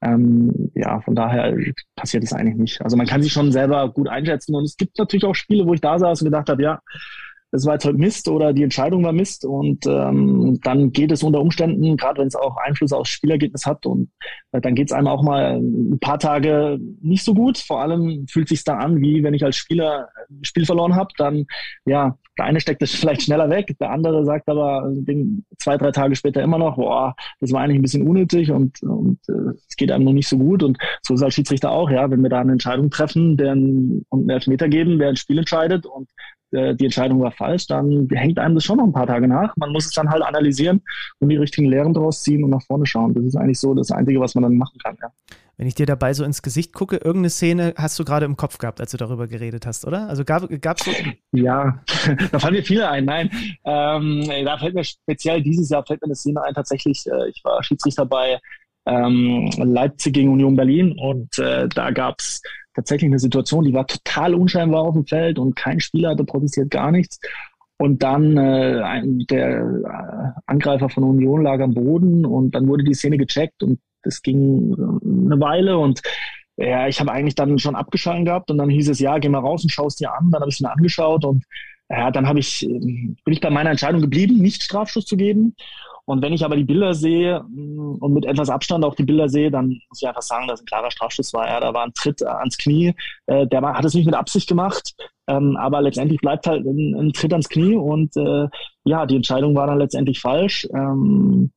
Ähm, ja, von daher passiert es eigentlich nicht. Also man kann sich schon selber gut einschätzen und es gibt natürlich auch Spiele, wo ich da saß und gedacht habe, ja, das war jetzt heute Mist oder die Entscheidung war Mist und ähm, dann geht es unter Umständen, gerade wenn es auch Einfluss aufs Spielergebnis hat und äh, dann geht es einem auch mal ein paar Tage nicht so gut. Vor allem fühlt sich da an, wie wenn ich als Spieler ein Spiel verloren habe, dann ja, der eine steckt das vielleicht schneller weg, der andere sagt aber zwei, drei Tage später immer noch, boah, das war eigentlich ein bisschen unnötig und, und äh, es geht einem noch nicht so gut. Und so ist als Schiedsrichter auch, ja, wenn wir da eine Entscheidung treffen der, und einen Elfmeter geben, wer ein Spiel entscheidet und äh, die Entscheidung war falsch, dann hängt einem das schon noch ein paar Tage nach. Man muss es dann halt analysieren und die richtigen Lehren daraus ziehen und nach vorne schauen. Das ist eigentlich so das Einzige, was man dann machen kann. Ja. Wenn ich dir dabei so ins Gesicht gucke, irgendeine Szene hast du gerade im Kopf gehabt, als du darüber geredet hast, oder? Also gab es so. Ja, da fallen mir viele ein. Nein, ähm, da fällt mir speziell dieses Jahr fällt mir eine Szene ein. Tatsächlich, äh, ich war Schiedsrichter bei ähm, Leipzig gegen Union Berlin und äh, da gab es tatsächlich eine Situation, die war total unscheinbar auf dem Feld und kein Spieler hatte protestiert, gar nichts. Und dann äh, ein, der äh, Angreifer von Union lag am Boden und dann wurde die Szene gecheckt und das ging äh, eine Weile und ja, ich habe eigentlich dann schon abgeschalten gehabt und dann hieß es, ja, geh mal raus und schau es dir an. Dann habe ich es mir angeschaut und ja, dann habe ich, bin ich bei meiner Entscheidung geblieben, nicht Strafschuss zu geben. Und wenn ich aber die Bilder sehe mm, und mit etwas Abstand auch die Bilder sehe, dann muss ich einfach sagen, dass ein klarer Strafschuss war. Ja, da war ein Tritt ans Knie. Äh, der war, hat es nicht mit Absicht gemacht, ähm, aber letztendlich bleibt halt ein, ein Tritt ans Knie und äh, ja, die Entscheidung war dann letztendlich falsch. Ähm, äh,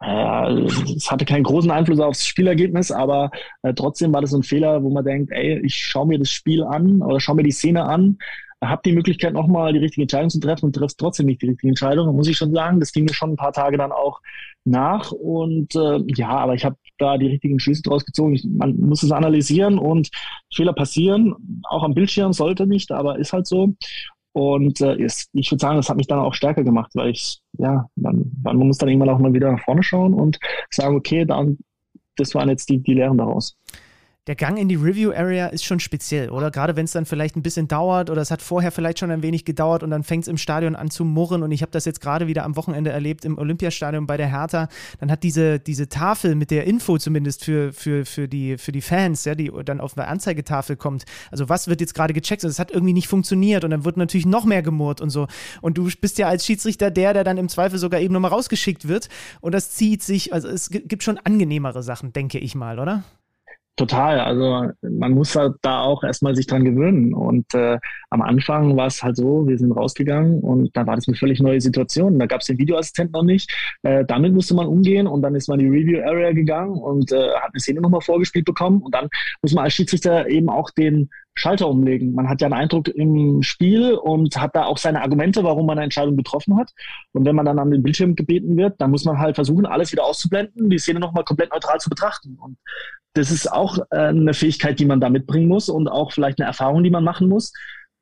es hatte keinen großen Einfluss aufs Spielergebnis, aber äh, trotzdem war das ein Fehler, wo man denkt, ey, ich schaue mir das Spiel an oder schaue mir die Szene an habe die Möglichkeit nochmal die richtige Entscheidung zu treffen und triffst trotzdem nicht die richtige Entscheidung. Da muss ich schon sagen, das ging mir schon ein paar Tage dann auch nach und äh, ja, aber ich habe da die richtigen Schlüsse draus gezogen. Ich, man muss es analysieren und Fehler passieren, auch am Bildschirm sollte nicht, aber ist halt so. Und äh, ist, ich würde sagen, das hat mich dann auch stärker gemacht, weil ich, ja, man, man muss dann irgendwann auch mal wieder nach vorne schauen und sagen, okay, dann, das waren jetzt die, die Lehren daraus der Gang in die Review-Area ist schon speziell, oder? Gerade wenn es dann vielleicht ein bisschen dauert oder es hat vorher vielleicht schon ein wenig gedauert und dann fängt es im Stadion an zu murren. Und ich habe das jetzt gerade wieder am Wochenende erlebt im Olympiastadion bei der Hertha. Dann hat diese, diese Tafel mit der Info zumindest für, für, für, die, für die Fans, ja, die dann auf eine Anzeigetafel kommt. Also was wird jetzt gerade gecheckt? Also es hat irgendwie nicht funktioniert und dann wird natürlich noch mehr gemurrt und so. Und du bist ja als Schiedsrichter der, der dann im Zweifel sogar eben nochmal rausgeschickt wird. Und das zieht sich, also es gibt schon angenehmere Sachen, denke ich mal, oder? Total. Also man muss halt da auch erstmal sich dran gewöhnen. Und äh, am Anfang war es halt so, wir sind rausgegangen und da war das eine völlig neue Situation. Da gab es den Videoassistent noch nicht. Äh, damit musste man umgehen und dann ist man in die Review Area gegangen und äh, hat eine Szene nochmal vorgespielt bekommen. Und dann muss man als Schiedsrichter eben auch den Schalter umlegen. Man hat ja einen Eindruck im Spiel und hat da auch seine Argumente, warum man eine Entscheidung getroffen hat. Und wenn man dann an den Bildschirm gebeten wird, dann muss man halt versuchen, alles wieder auszublenden, die Szene nochmal komplett neutral zu betrachten. Und das ist auch äh, eine Fähigkeit, die man da mitbringen muss und auch vielleicht eine Erfahrung, die man machen muss.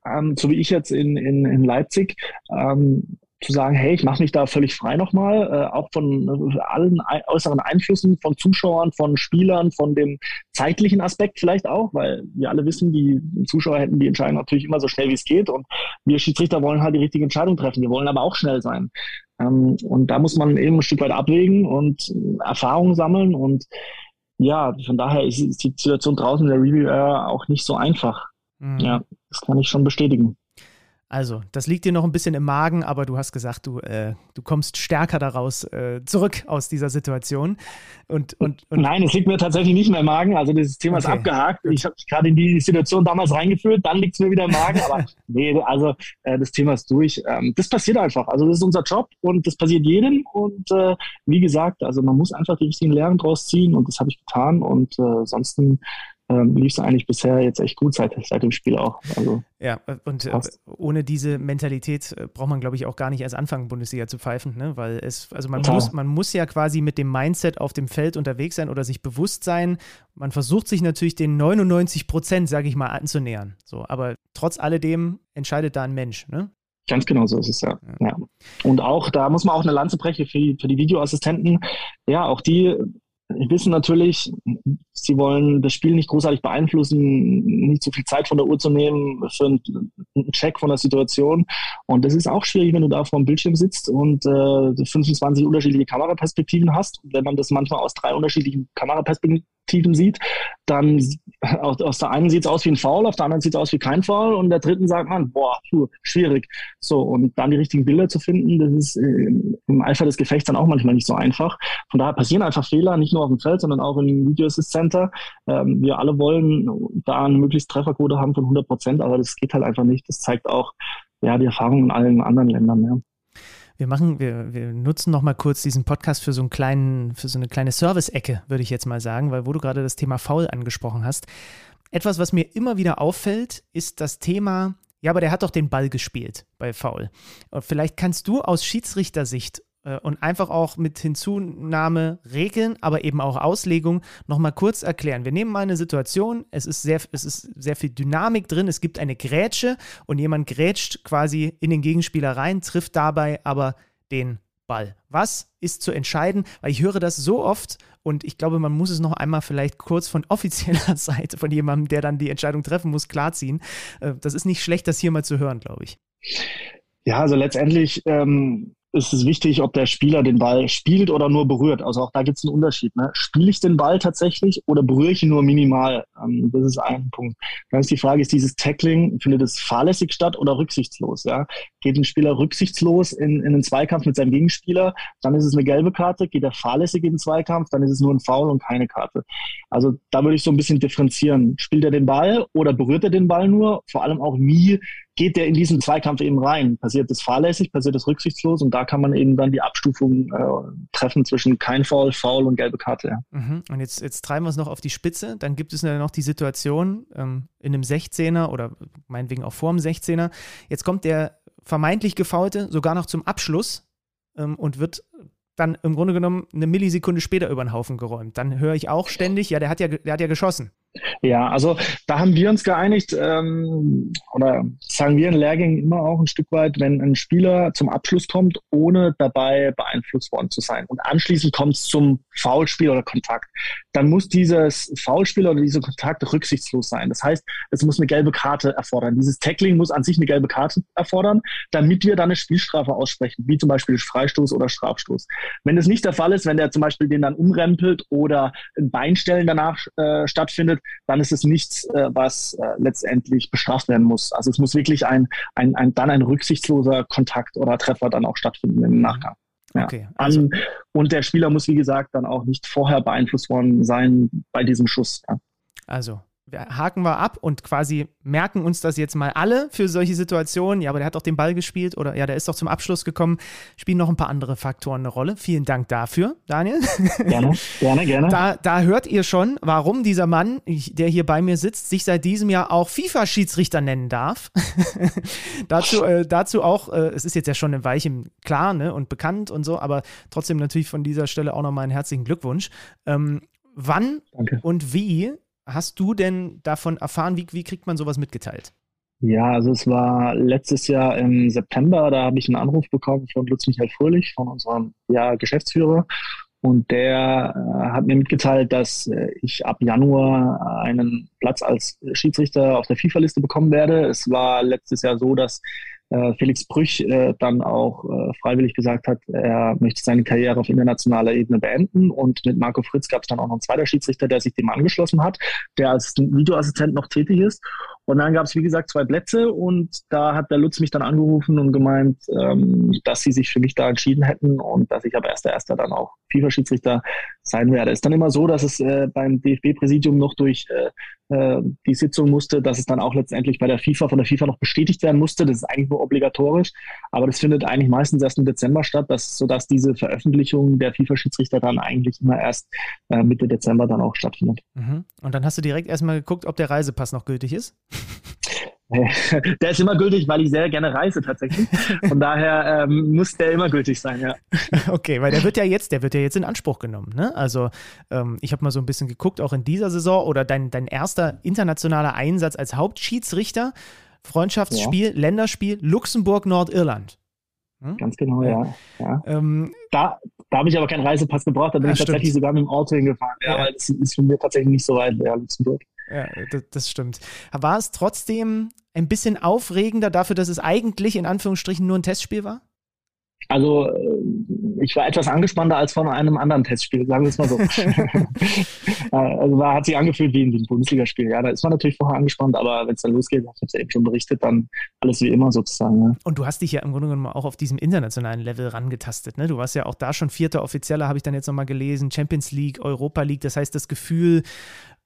Ähm, so wie ich jetzt in, in, in Leipzig, ähm, zu sagen, hey, ich mache mich da völlig frei nochmal, äh, auch von äh, allen äußeren Einflüssen, von Zuschauern, von Spielern, von dem zeitlichen Aspekt vielleicht auch, weil wir alle wissen, die Zuschauer hätten die Entscheidung natürlich immer so schnell wie es geht und wir Schiedsrichter wollen halt die richtige Entscheidung treffen. Wir wollen aber auch schnell sein. Ähm, und da muss man eben ein Stück weit abwägen und Erfahrungen sammeln und ja, von daher ist, ist die Situation draußen in der Review auch nicht so einfach. Mhm. Ja, das kann ich schon bestätigen. Also, das liegt dir noch ein bisschen im Magen, aber du hast gesagt, du, äh, du kommst stärker daraus äh, zurück aus dieser Situation. Und, und, und Nein, es liegt mir tatsächlich nicht mehr im Magen. Also, das Thema okay. ist abgehakt. Ich habe mich gerade in die Situation damals reingeführt, dann liegt es mir wieder im Magen. Aber nee, also, äh, das Thema ist durch. Ähm, das passiert einfach. Also, das ist unser Job und das passiert jedem. Und äh, wie gesagt, also, man muss einfach die richtigen Lehren draus ziehen und das habe ich getan. Und äh, ansonsten ähm, lief es eigentlich bisher jetzt echt gut seit, seit dem Spiel auch. Also, ja, und äh, passt. ohne diese Mentalität äh, braucht man, glaube ich, auch gar nicht erst anfangen, Bundesliga zu pfeifen, ne? weil es, also man muss, man muss ja quasi mit dem Mindset auf dem Feld unterwegs sein oder sich bewusst sein. Man versucht sich natürlich den 99 Prozent, sage ich mal, anzunähern. So, aber trotz alledem entscheidet da ein Mensch, ne? Ganz genau so ist es ja. ja. ja. Und auch, da muss man auch eine Lanze brechen für die, für die Videoassistenten. Ja, auch die wissen natürlich, sie wollen das Spiel nicht großartig beeinflussen, nicht zu viel Zeit von der Uhr zu nehmen für einen, Check von der Situation. Und das ist auch schwierig, wenn du da vor dem Bildschirm sitzt und äh, 25 unterschiedliche Kameraperspektiven hast. Wenn man das manchmal aus drei unterschiedlichen Kameraperspektiven Titeln sieht, dann aus, aus der einen sieht es aus wie ein Foul, auf der anderen sieht es aus wie kein Foul und der dritten sagt man, boah, schwierig. So, und dann die richtigen Bilder zu finden, das ist äh, im Eifer des Gefechts dann auch manchmal nicht so einfach. Von daher passieren einfach Fehler, nicht nur auf dem Feld, sondern auch im Video Assist Center. Ähm, wir alle wollen da eine möglichst Trefferquote haben von 100 Prozent, aber das geht halt einfach nicht. Das zeigt auch ja, die Erfahrung in allen anderen Ländern. Ja. Wir machen, wir, wir nutzen noch mal kurz diesen Podcast für so einen kleinen, für so eine kleine Service-Ecke, würde ich jetzt mal sagen, weil wo du gerade das Thema Foul angesprochen hast. Etwas, was mir immer wieder auffällt, ist das Thema, ja, aber der hat doch den Ball gespielt bei Foul. Und vielleicht kannst du aus Schiedsrichtersicht und einfach auch mit Hinzunahme Regeln, aber eben auch Auslegung nochmal kurz erklären. Wir nehmen mal eine Situation, es ist, sehr, es ist sehr viel Dynamik drin, es gibt eine Grätsche und jemand grätscht quasi in den Gegenspieler rein, trifft dabei aber den Ball. Was ist zu entscheiden? Weil ich höre das so oft und ich glaube, man muss es noch einmal vielleicht kurz von offizieller Seite, von jemandem, der dann die Entscheidung treffen muss, klarziehen. Äh, das ist nicht schlecht, das hier mal zu hören, glaube ich. Ja, also letztendlich ähm, ist es wichtig, ob der Spieler den Ball spielt oder nur berührt. Also auch da gibt es einen Unterschied. Ne? Spiele ich den Ball tatsächlich oder berühre ich ihn nur minimal? Ähm, das ist ein Punkt. Dann ist die Frage, ist dieses Tackling, findet es fahrlässig statt oder rücksichtslos? Ja? Geht ein Spieler rücksichtslos in, in einen Zweikampf mit seinem Gegenspieler, dann ist es eine gelbe Karte, geht er fahrlässig in den Zweikampf, dann ist es nur ein Foul und keine Karte. Also da würde ich so ein bisschen differenzieren. Spielt er den Ball oder berührt er den Ball nur? Vor allem auch, wie geht der in diesen Zweikampf eben rein? Passiert das fahrlässig, passiert das rücksichtslos? Und da kann man eben dann die Abstufung äh, treffen zwischen kein Foul, Foul und gelbe Karte. Mhm. Und jetzt, jetzt treiben wir es noch auf die Spitze. Dann gibt es noch die Situation ähm, in einem 16er oder meinetwegen auch vor dem 16er. Jetzt kommt der vermeintlich Gefaulte sogar noch zum Abschluss ähm, und wird dann im Grunde genommen eine Millisekunde später über den Haufen geräumt. Dann höre ich auch ständig, ja, der hat ja, der hat ja geschossen. Ja, also da haben wir uns geeinigt, ähm, oder sagen wir in Lehrgängen immer auch ein Stück weit, wenn ein Spieler zum Abschluss kommt, ohne dabei beeinflusst worden zu sein. Und anschließend kommt es zum Foulspiel oder Kontakt. Dann muss dieses Foulspiel oder dieser Kontakt rücksichtslos sein. Das heißt, es muss eine gelbe Karte erfordern. Dieses Tackling muss an sich eine gelbe Karte erfordern, damit wir dann eine Spielstrafe aussprechen, wie zum Beispiel Freistoß oder Strafstoß. Wenn das nicht der Fall ist, wenn der zum Beispiel den dann umrempelt oder ein Beinstellen danach äh, stattfindet, dann ist es nichts, äh, was äh, letztendlich bestraft werden muss. Also es muss wirklich ein, ein, ein dann ein rücksichtsloser Kontakt oder Treffer dann auch stattfinden im Nachgang. Ja. Okay, also. An, und der Spieler muss, wie gesagt, dann auch nicht vorher beeinflusst worden sein bei diesem Schuss. Ja. Also haken wir ab und quasi merken uns das jetzt mal alle für solche Situationen. Ja, aber der hat doch den Ball gespielt oder ja, der ist doch zum Abschluss gekommen. Spielen noch ein paar andere Faktoren eine Rolle. Vielen Dank dafür, Daniel. Gerne, gerne, gerne. Da, da hört ihr schon, warum dieser Mann, der hier bei mir sitzt, sich seit diesem Jahr auch FIFA-Schiedsrichter nennen darf. dazu, äh, dazu auch, äh, es ist jetzt ja schon in Weichem klar ne, und bekannt und so, aber trotzdem natürlich von dieser Stelle auch nochmal einen herzlichen Glückwunsch. Ähm, wann Danke. und wie hast du denn davon erfahren? Wie, wie kriegt man sowas mitgeteilt? Ja, also es war letztes Jahr im September, da habe ich einen Anruf bekommen von Lutz Michael Fröhlich, von unserem ja, Geschäftsführer. Und der äh, hat mir mitgeteilt, dass äh, ich ab Januar einen Platz als Schiedsrichter auf der FIFA-Liste bekommen werde. Es war letztes Jahr so, dass Felix Brüch äh, dann auch äh, freiwillig gesagt hat, er möchte seine Karriere auf internationaler Ebene beenden. Und mit Marco Fritz gab es dann auch noch einen zweiten Schiedsrichter, der sich dem angeschlossen hat, der als Videoassistent noch tätig ist. Und dann gab es, wie gesagt, zwei Plätze und da hat der Lutz mich dann angerufen und gemeint, ähm, dass sie sich für mich da entschieden hätten und dass ich ab 1.1. dann auch FIFA-Schiedsrichter sein werde. Ist dann immer so, dass es äh, beim DFB-Präsidium noch durch äh, äh, die Sitzung musste, dass es dann auch letztendlich bei der FIFA von der FIFA noch bestätigt werden musste. Das ist eigentlich nur obligatorisch, aber das findet eigentlich meistens erst im Dezember statt, dass, sodass diese Veröffentlichung der FIFA-Schiedsrichter dann eigentlich immer erst äh, Mitte Dezember dann auch stattfindet. Mhm. Und dann hast du direkt erstmal geguckt, ob der Reisepass noch gültig ist? Der ist immer gültig, weil ich sehr gerne reise tatsächlich. Von daher ähm, muss der immer gültig sein, ja. Okay, weil der wird ja jetzt, der wird ja jetzt in Anspruch genommen. Ne? Also ähm, ich habe mal so ein bisschen geguckt, auch in dieser Saison oder dein, dein erster internationaler Einsatz als Hauptschiedsrichter, Freundschaftsspiel, ja. Länderspiel, Luxemburg, Nordirland. Hm? Ganz genau, ja. ja. Ähm, da da habe ich aber keinen Reisepass gebraucht, da bin ich tatsächlich sogar mit dem Auto hingefahren. Ja, weil das ist von mir tatsächlich nicht so weit, ja, Luxemburg. Ja, das, stimmt. War es trotzdem ein bisschen aufregender dafür, dass es eigentlich in Anführungsstrichen nur ein Testspiel war? Also äh, ich war etwas angespannter als von einem anderen Testspiel, sagen wir es mal so. Äh, also war, hat sich angefühlt wie ein Bundesligaspiel. Ja, da ist man natürlich vorher angespannt, aber wenn es dann losgeht, ich habe es ja eben schon berichtet, dann alles wie immer sozusagen. Ja. Und du hast dich ja im Grunde genommen auch auf diesem internationalen Level rangetastet. Ne? Du warst ja auch da schon vierter Offizieller, habe ich dann jetzt nochmal gelesen, Champions League, Europa League. Das heißt, das Gefühl,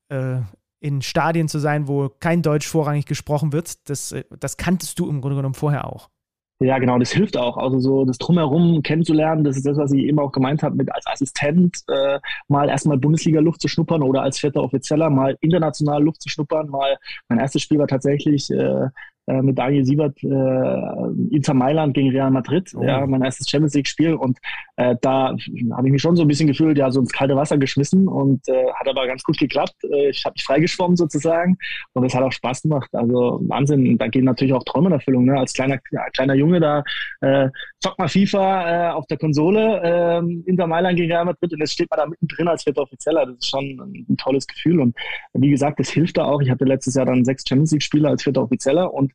äh, in Stadien zu sein, wo kein Deutsch vorrangig gesprochen wird, das, äh, das kanntest du im Grunde genommen vorher auch. Ja, genau, das hilft auch. Also so das Drumherum kennenzulernen, das ist das, was ich eben auch gemeint habe, mit als Assistent äh, mal erstmal Bundesliga-Luft zu schnuppern oder als vierter Offizieller mal international Luft zu schnuppern. Mal mein erstes Spiel war tatsächlich äh, äh, mit Daniel Siebert äh, Inter Mailand gegen Real Madrid, oh. ja, mein erstes Champions League-Spiel und äh, da habe ich mich schon so ein bisschen gefühlt, ja, so ins kalte Wasser geschmissen und äh, hat aber ganz gut geklappt. Äh, ich habe mich freigeschwommen sozusagen und es hat auch Spaß gemacht. Also Wahnsinn, da gehen natürlich auch Träume in Erfüllung. Ne? Als kleiner, kleiner Junge da äh, zockt mal FIFA auf der Konsole äh, Inter Mailand gegen Real Madrid und jetzt steht man da mittendrin als vierter Offizieller. Das ist schon ein, ein tolles Gefühl und wie gesagt, das hilft da auch. Ich hatte letztes Jahr dann sechs Champions League-Spiele als vierter Offizieller und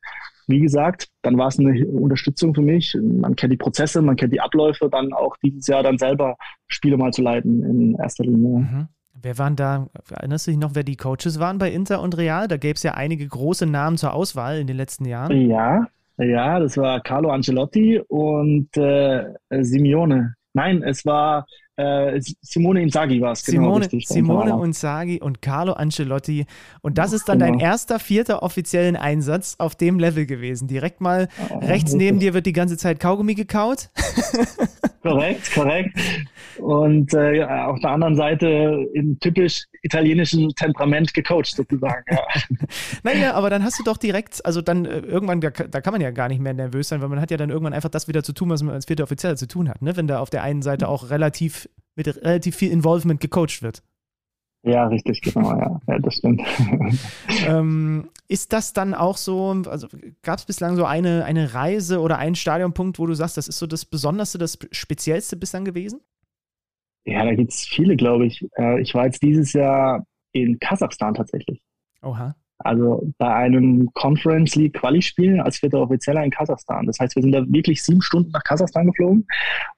wie gesagt, dann war es eine Unterstützung für mich. Man kennt die Prozesse, man kennt die Abläufe, dann auch dieses Jahr dann selber Spiele mal zu leiten in erster Linie. Mhm. Wer waren da, erinnerst du dich noch, wer die Coaches waren bei Inter und Real? Da gäbe es ja einige große Namen zur Auswahl in den letzten Jahren. Ja, Ja, das war Carlo Ancelotti und äh, Simeone. Nein, es war äh, Simone Inzaghi war es, genau. Simone, richtig, Simone Inzaghi und Carlo Ancelotti. Und das ist dann genau. dein erster, vierter offiziellen Einsatz auf dem Level gewesen. Direkt mal oh, rechts neben dir wird die ganze Zeit Kaugummi gekaut. korrekt, korrekt. Und äh, auf der anderen Seite in typisch italienischem Temperament gecoacht sozusagen. Ja. naja, aber dann hast du doch direkt, also dann äh, irgendwann, da, da, kann man ja gar nicht mehr nervös sein, weil man hat ja dann irgendwann einfach das wieder zu tun, was man als vierter Offizieller zu tun hat, ne? wenn da auf der einen Seite auch relativ mit relativ viel Involvement gecoacht wird. Ja, richtig, genau, ja, ja das stimmt. ähm, ist das dann auch so, also gab es bislang so eine, eine Reise oder einen Stadionpunkt, wo du sagst, das ist so das Besonderste, das Speziellste bislang gewesen? Ja, da gibt es viele, glaube ich. Äh, ich war jetzt dieses Jahr in Kasachstan tatsächlich. Oha. Also bei einem Conference League Quali-Spiel als vierter Offizieller in Kasachstan. Das heißt, wir sind da wirklich sieben Stunden nach Kasachstan geflogen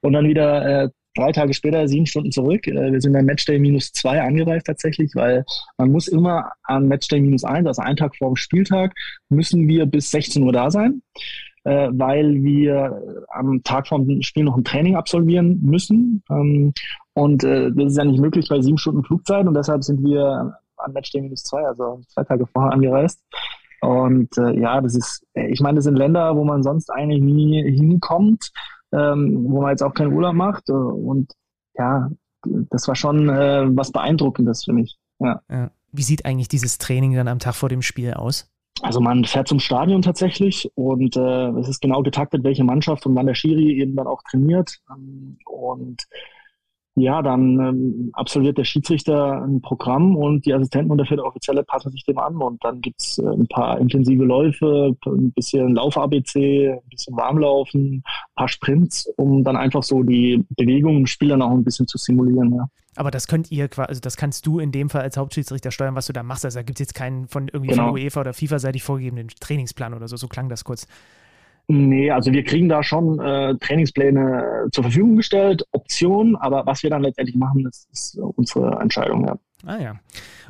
und dann wieder äh, drei Tage später sieben Stunden zurück. Äh, wir sind dann Matchday minus zwei angereist tatsächlich, weil man muss immer an Matchday minus eins, also einen Tag vor dem Spieltag, müssen wir bis 16 Uhr da sein äh, weil wir am Tag vom Spiel noch ein Training absolvieren müssen. Ähm, und äh, das ist ja nicht möglich bei sieben Stunden Flugzeit und deshalb sind wir an Matchday minus zwei, also zwei Tage vorher angereist. Und äh, ja, das ist, ich meine, das sind Länder, wo man sonst eigentlich nie hinkommt, ähm, wo man jetzt auch keinen Urlaub macht. Und ja, das war schon äh, was Beeindruckendes für mich. Ja. ja. Wie sieht eigentlich dieses Training dann am Tag vor dem Spiel aus? Also man fährt zum Stadion tatsächlich und äh, es ist genau getaktet, welche Mannschaft und wann der Schiri eben dann auch trainiert. Ähm, und ja, dann ähm, absolviert der Schiedsrichter ein Programm und die Assistenten und der vierte Offizielle passen sich dem an und dann gibt's äh, ein paar intensive Läufe, ein bisschen Lauf-ABC, ein bisschen Warmlaufen, ein paar Sprints, um dann einfach so die Bewegung im Spiel dann auch ein bisschen zu simulieren. Ja. Aber das könnt ihr also das kannst du in dem Fall als Hauptschiedsrichter steuern, was du da machst. Also da gibt es jetzt keinen von irgendwie genau. von UEFA oder FIFA-seitig vorgegebenen Trainingsplan oder so. So klang das kurz. Nee, also wir kriegen da schon äh, Trainingspläne zur Verfügung gestellt, Optionen, aber was wir dann letztendlich machen, das ist unsere Entscheidung, ja. Ah ja.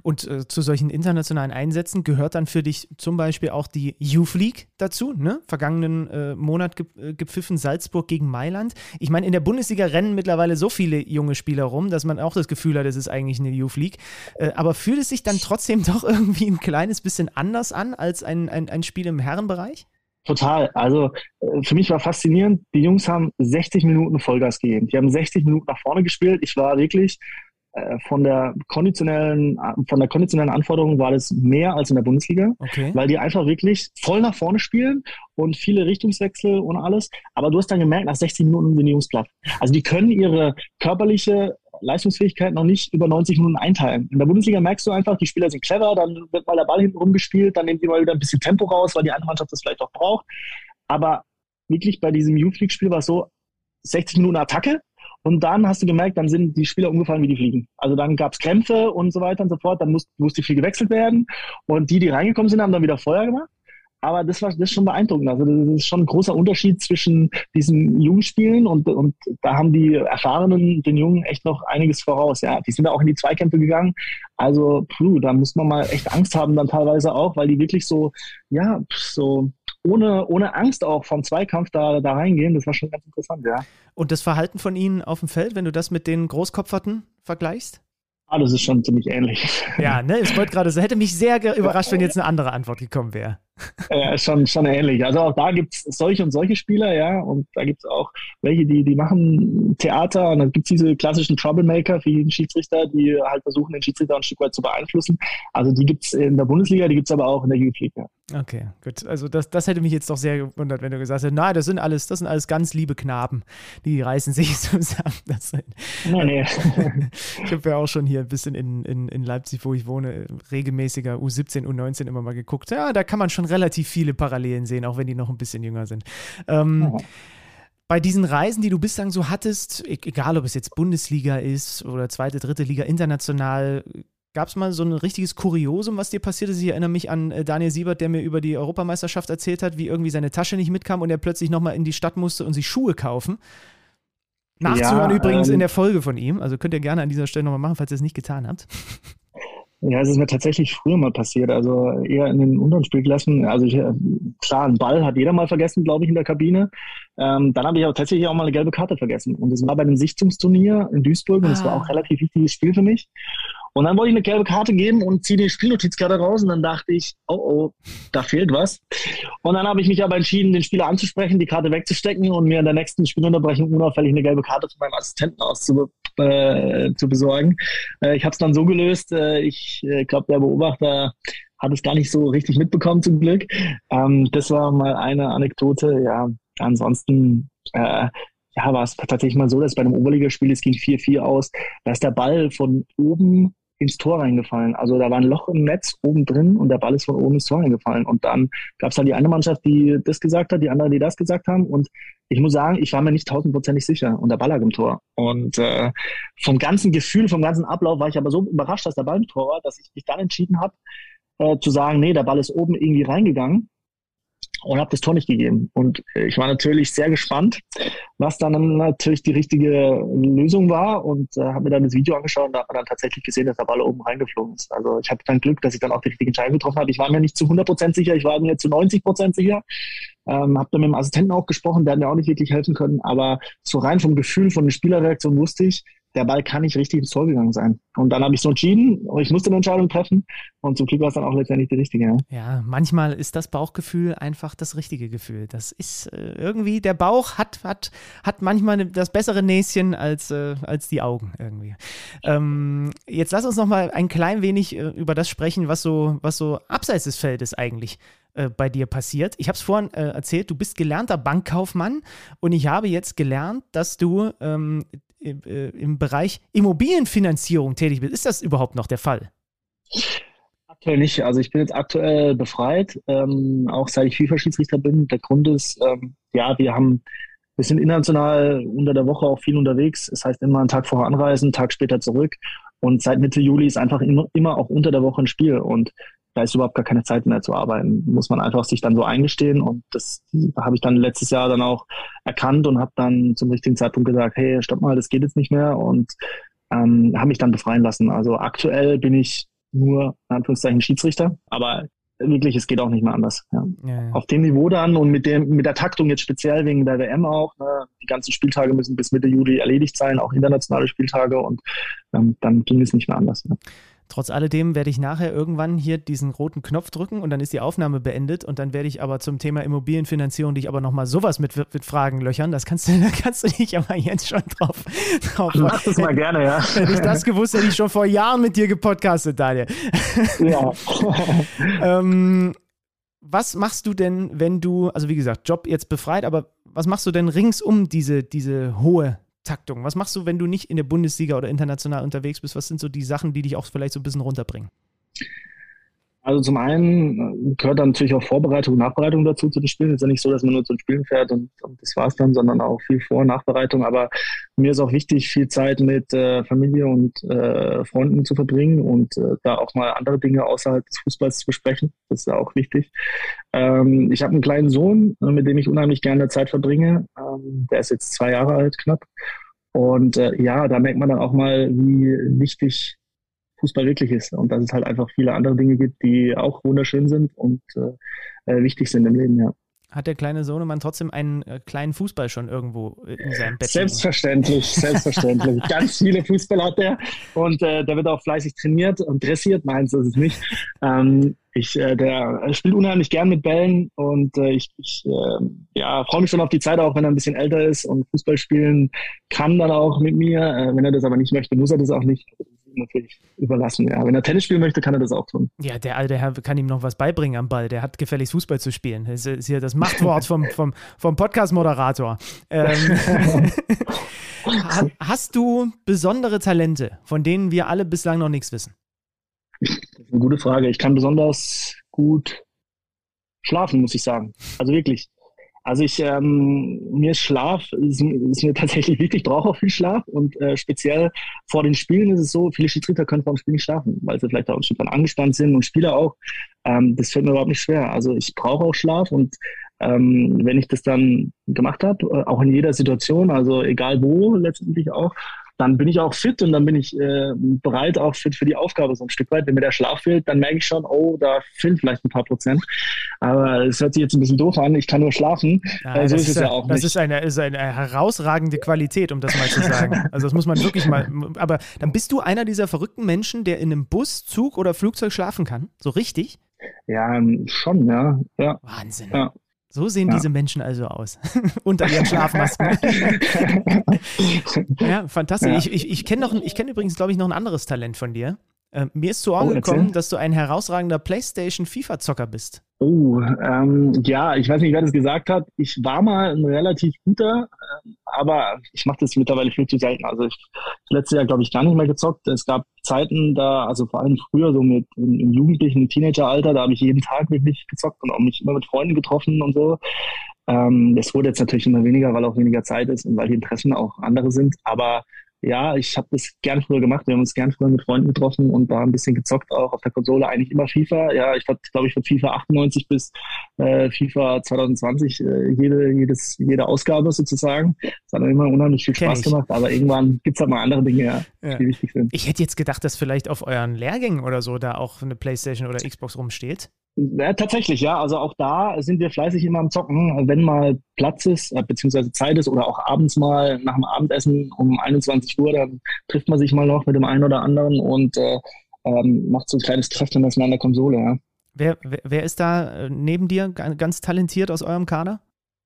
Und äh, zu solchen internationalen Einsätzen gehört dann für dich zum Beispiel auch die Youth League dazu, ne? Vergangenen äh, Monat ge äh, gepfiffen, Salzburg gegen Mailand. Ich meine, in der Bundesliga rennen mittlerweile so viele junge Spieler rum, dass man auch das Gefühl hat, es ist eigentlich eine Youth League. Äh, aber fühlt es sich dann trotzdem doch irgendwie ein kleines bisschen anders an als ein, ein, ein Spiel im Herrenbereich? Total. Also äh, für mich war faszinierend, die Jungs haben 60 Minuten Vollgas gegeben. Die haben 60 Minuten nach vorne gespielt. Ich war wirklich von der konditionellen, von der konditionellen Anforderung war das mehr als in der Bundesliga, okay. weil die einfach wirklich voll nach vorne spielen und viele Richtungswechsel und alles. Aber du hast dann gemerkt, nach 60 Minuten sind die Jungs platt. Also die können ihre körperliche Leistungsfähigkeit noch nicht über 90 Minuten einteilen. In der Bundesliga merkst du einfach, die Spieler sind clever, dann wird mal der Ball hinten rumgespielt, dann nehmen die mal wieder ein bisschen Tempo raus, weil die andere Mannschaft das vielleicht auch braucht. Aber wirklich bei diesem Youth League-Spiel war es so, 60 Minuten Attacke und dann hast du gemerkt, dann sind die Spieler umgefallen wie die Fliegen. Also dann gab es Krämpfe und so weiter und so fort, dann muss, musste viel gewechselt werden und die, die reingekommen sind, haben dann wieder Feuer gemacht. Aber das war das ist schon beeindruckend. Also das ist schon ein großer Unterschied zwischen diesen Jungspielen und, und da haben die Erfahrenen den Jungen echt noch einiges voraus. Ja, die sind da auch in die Zweikämpfe gegangen. Also, puh, da muss man mal echt Angst haben dann teilweise auch, weil die wirklich so, ja, so ohne, ohne Angst auch vom Zweikampf da, da reingehen. Das war schon ganz interessant, ja. Und das Verhalten von ihnen auf dem Feld, wenn du das mit den Großkopferten vergleichst? Ah, das ist schon ziemlich ähnlich. Ja, ne, ich wollte gerade so, hätte mich sehr überrascht, wenn jetzt eine andere Antwort gekommen wäre. Ja, schon, schon ähnlich. Also auch da gibt es solche und solche Spieler, ja, und da gibt es auch welche, die, die machen Theater und dann gibt es diese klassischen Troublemaker für jeden Schiedsrichter, die halt versuchen, den Schiedsrichter ein Stück weit zu beeinflussen. Also die gibt es in der Bundesliga, die gibt es aber auch in der Youth League. Ja. Okay, gut. Also das, das hätte mich jetzt doch sehr gewundert, wenn du gesagt hättest, nein, das sind alles, das sind alles ganz liebe Knaben, die reißen sich zusammen. Das sind, nee, nee. ich habe ja auch schon hier ein bisschen in, in, in Leipzig, wo ich wohne, regelmäßiger U17, U19 immer mal geguckt. Ja, da kann man schon relativ viele Parallelen sehen, auch wenn die noch ein bisschen jünger sind. Ähm, ja. Bei diesen Reisen, die du bislang so hattest, e-, egal ob es jetzt Bundesliga ist oder zweite, dritte Liga, international, Gab es mal so ein richtiges Kuriosum, was dir passiert ist? Ich erinnere mich an äh, Daniel Siebert, der mir über die Europameisterschaft erzählt hat, wie irgendwie seine Tasche nicht mitkam und er plötzlich nochmal in die Stadt musste und sich Schuhe kaufen. Nachzuhören ja, übrigens ähm, in der Folge von ihm. Also könnt ihr gerne an dieser Stelle nochmal machen, falls ihr es nicht getan habt. Ja, es ist mir tatsächlich früher mal passiert, also eher in den unteren Spielklassen. Also ich, äh, klar, einen Ball hat jeder mal vergessen, glaube ich, in der Kabine. Ähm, dann habe ich aber tatsächlich auch mal eine gelbe Karte vergessen. Und das war bei einem Sichtungsturnier in Duisburg und das war ah. auch ein relativ wichtiges Spiel für mich. Und dann wollte ich eine gelbe Karte geben und ziehe die Spielnotizkarte raus und dann dachte ich, oh oh, da fehlt was. Und dann habe ich mich aber entschieden, den Spieler anzusprechen, die Karte wegzustecken und mir in der nächsten Spielunterbrechung unauffällig eine gelbe Karte von meinem Assistenten auszu, äh, zu besorgen. Äh, ich habe es dann so gelöst, äh, ich äh, glaube, der Beobachter hat es gar nicht so richtig mitbekommen zum Glück. Ähm, das war mal eine Anekdote. Ja, ansonsten äh, ja, war es tatsächlich mal so, dass bei einem Oberligaspiel, es ging 4-4 aus, da ist der Ball von oben ins Tor reingefallen. Also da war ein Loch im Netz oben drin und der Ball ist von oben ins Tor reingefallen. Und dann gab es halt die eine Mannschaft, die das gesagt hat, die andere, die das gesagt haben. Und ich muss sagen, ich war mir nicht tausendprozentig sicher und der Ball lag im Tor. Und äh, vom ganzen Gefühl, vom ganzen Ablauf war ich aber so überrascht, dass der Ball im Tor war, dass ich mich dann entschieden habe, äh, zu sagen, nee, der Ball ist oben irgendwie reingegangen und habe das Tor nicht gegeben. Und ich war natürlich sehr gespannt, was dann natürlich die richtige Lösung war und äh, habe mir dann das Video angeschaut und da hat man dann tatsächlich gesehen, dass der Ball oben reingeflogen ist. Also ich hatte dann Glück, dass ich dann auch die richtige Entscheidung getroffen habe. Ich war mir nicht zu 100% sicher, ich war mir zu 90% sicher. Ähm, habe dann mit dem Assistenten auch gesprochen, der hat mir auch nicht wirklich helfen können, aber so rein vom Gefühl, von der Spielerreaktion wusste ich, der Ball kann nicht richtig ins Tor gegangen sein. Und dann habe ich so entschieden, ich musste eine Entscheidung treffen und zum Glück war es dann auch letztendlich die richtige. Ja. ja, manchmal ist das Bauchgefühl einfach das richtige Gefühl. Das ist äh, irgendwie, der Bauch hat, hat, hat manchmal das bessere Näschen als, äh, als die Augen irgendwie. Ähm, jetzt lass uns noch mal ein klein wenig äh, über das sprechen, was so, was so abseits des Feldes eigentlich äh, bei dir passiert. Ich habe es vorhin äh, erzählt, du bist gelernter Bankkaufmann und ich habe jetzt gelernt, dass du ähm, äh, im Bereich Immobilienfinanzierung tätig bist. Ist das überhaupt noch der Fall? Aktuell nicht. Also ich bin jetzt aktuell befreit, ähm, auch seit ich FIFA-Schiedsrichter bin. Der Grund ist, ähm, ja, wir haben, wir sind international unter der Woche auch viel unterwegs. Das heißt immer einen Tag vorher anreisen, einen Tag später zurück. Und seit Mitte Juli ist einfach immer, immer auch unter der Woche ein Spiel. Und da ist überhaupt gar keine Zeit mehr zu arbeiten. Muss man einfach sich dann so eingestehen. Und das habe ich dann letztes Jahr dann auch erkannt und habe dann zum richtigen Zeitpunkt gesagt, hey, stopp mal, das geht jetzt nicht mehr und ähm, habe mich dann befreien lassen. Also aktuell bin ich nur in Anführungszeichen Schiedsrichter, aber wirklich, es geht auch nicht mehr anders. Ja. Ja, ja. Auf dem Niveau dann und mit dem, mit der Taktung jetzt speziell wegen der WM auch. Ne, die ganzen Spieltage müssen bis Mitte Juli erledigt sein, auch internationale Spieltage und ähm, dann ging es nicht mehr anders. Ne. Trotz alledem werde ich nachher irgendwann hier diesen roten Knopf drücken und dann ist die Aufnahme beendet und dann werde ich aber zum Thema Immobilienfinanzierung dich aber nochmal sowas mit, mit Fragen löchern. Das kannst du, da kannst du dich aber jetzt schon drauf. drauf Mach das mal gerne, ja. Hätte ich das gewusst, hätte ich schon vor Jahren mit dir gepodcastet, Daniel. Ja. ähm, was machst du denn, wenn du, also wie gesagt, Job jetzt befreit, aber was machst du denn rings um diese, diese hohe Taktung? Was machst du, wenn du nicht in der Bundesliga oder international unterwegs bist? Was sind so die Sachen, die dich auch vielleicht so ein bisschen runterbringen? Also zum einen äh, gehört dann natürlich auch Vorbereitung und Nachbereitung dazu zu den Spielen. Es ist ja nicht so, dass man nur zu den Spielen fährt und, und das war's dann, sondern auch viel Vor- und Nachbereitung. Aber mir ist auch wichtig, viel Zeit mit äh, Familie und äh, Freunden zu verbringen und äh, da auch mal andere Dinge außerhalb des Fußballs zu besprechen. Das ist auch wichtig. Ähm, ich habe einen kleinen Sohn, äh, mit dem ich unheimlich gerne Zeit verbringe. Ähm, der ist jetzt zwei Jahre alt, knapp. Und äh, ja, da merkt man dann auch mal, wie wichtig Fußball wirklich ist und dass es halt einfach viele andere Dinge gibt, die auch wunderschön sind und äh, äh wichtig sind im Leben, ja. Hat der kleine Sohnemann trotzdem einen äh, kleinen Fußball schon irgendwo in seinem Bett? Selbstverständlich, selbstverständlich. Ganz viele Fußball hat er und äh, der wird auch fleißig trainiert und dressiert, meins ist es nicht. Ähm, ich, äh, der spielt unheimlich gern mit Bällen und äh, ich, ich äh, ja, freue mich schon auf die Zeit, auch wenn er ein bisschen älter ist und Fußball spielen kann dann auch mit mir. Äh, wenn er das aber nicht möchte, muss er das auch nicht natürlich überlassen. Ja, wenn er Tennis spielen möchte, kann er das auch tun. Ja, der alte Herr kann ihm noch was beibringen am Ball. Der hat gefälligst Fußball zu spielen. Das ist hier das Machtwort vom, vom, vom Podcast-Moderator. Ähm, hast du besondere Talente, von denen wir alle bislang noch nichts wissen? Das ist eine gute Frage. Ich kann besonders gut schlafen, muss ich sagen. Also wirklich. Also ich, ähm, mir Schlaf ist, ist mir tatsächlich wichtig, ich brauche auch viel Schlaf und äh, speziell vor den Spielen ist es so, viele Schiedsrichter können vor dem Spiel nicht schlafen, weil sie vielleicht auch ein Stück angespannt sind und Spieler auch. Ähm, das fällt mir überhaupt nicht schwer. Also ich brauche auch Schlaf und ähm, wenn ich das dann gemacht habe, äh, auch in jeder Situation, also egal wo letztendlich auch, dann bin ich auch fit und dann bin ich äh, bereit auch fit für die Aufgabe so ein Stück weit. Wenn mir der Schlaf fehlt, dann merke ich schon, oh, da fehlen vielleicht ein paar Prozent. Aber es hört sich jetzt ein bisschen doof an, ich kann nur schlafen. Ja, äh, so ist es ja auch das nicht. Ist eine, ist eine herausragende Qualität, um das mal zu sagen. Also das muss man wirklich mal, aber dann bist du einer dieser verrückten Menschen, der in einem Bus, Zug oder Flugzeug schlafen kann. So richtig? Ja, schon, ja. ja. Wahnsinn. Ja. So sehen ja. diese Menschen also aus. Unter ihren Schlafmasken. ja, fantastisch. Ja. Ich, ich, ich kenne kenn übrigens, glaube ich, noch ein anderes Talent von dir. Äh, mir ist zu Ohren oh, gekommen, dass du ein herausragender PlayStation FIFA-Zocker bist. Oh, ähm, ja, ich weiß nicht, wer das gesagt hat. Ich war mal ein relativ guter, äh, aber ich mache das mittlerweile viel zu selten. Also ich letztes Jahr, glaube ich, gar nicht mehr gezockt. Es gab Zeiten da, also vor allem früher, so mit im, im jugendlichen Teenageralter, da habe ich jeden Tag wirklich gezockt und auch mich immer mit Freunden getroffen und so. Ähm, das wurde jetzt natürlich immer weniger, weil auch weniger Zeit ist und weil die Interessen auch andere sind. Aber ja, ich habe das gern früher gemacht. Wir haben uns gern früher mit Freunden getroffen und da ein bisschen gezockt auch auf der Konsole. Eigentlich immer FIFA. Ja, ich hatte, glaube ich, von FIFA 98 bis äh, FIFA 2020 äh, jede, jedes, jede Ausgabe sozusagen. Das hat immer unheimlich viel Spaß gemacht. Aber irgendwann gibt es halt mal andere Dinge, ja, ja. die wichtig sind. Ich hätte jetzt gedacht, dass vielleicht auf euren Lehrgängen oder so da auch eine Playstation oder Xbox rumsteht. Ja, tatsächlich, ja. Also auch da sind wir fleißig immer am Zocken. Wenn mal Platz ist, äh, beziehungsweise Zeit ist oder auch abends mal nach dem Abendessen um 21 Uhr, dann trifft man sich mal noch mit dem einen oder anderen und äh, ähm, macht so ein kleines Treffen an der Konsole, ja. Wer, wer, wer ist da äh, neben dir ganz talentiert aus eurem Kader?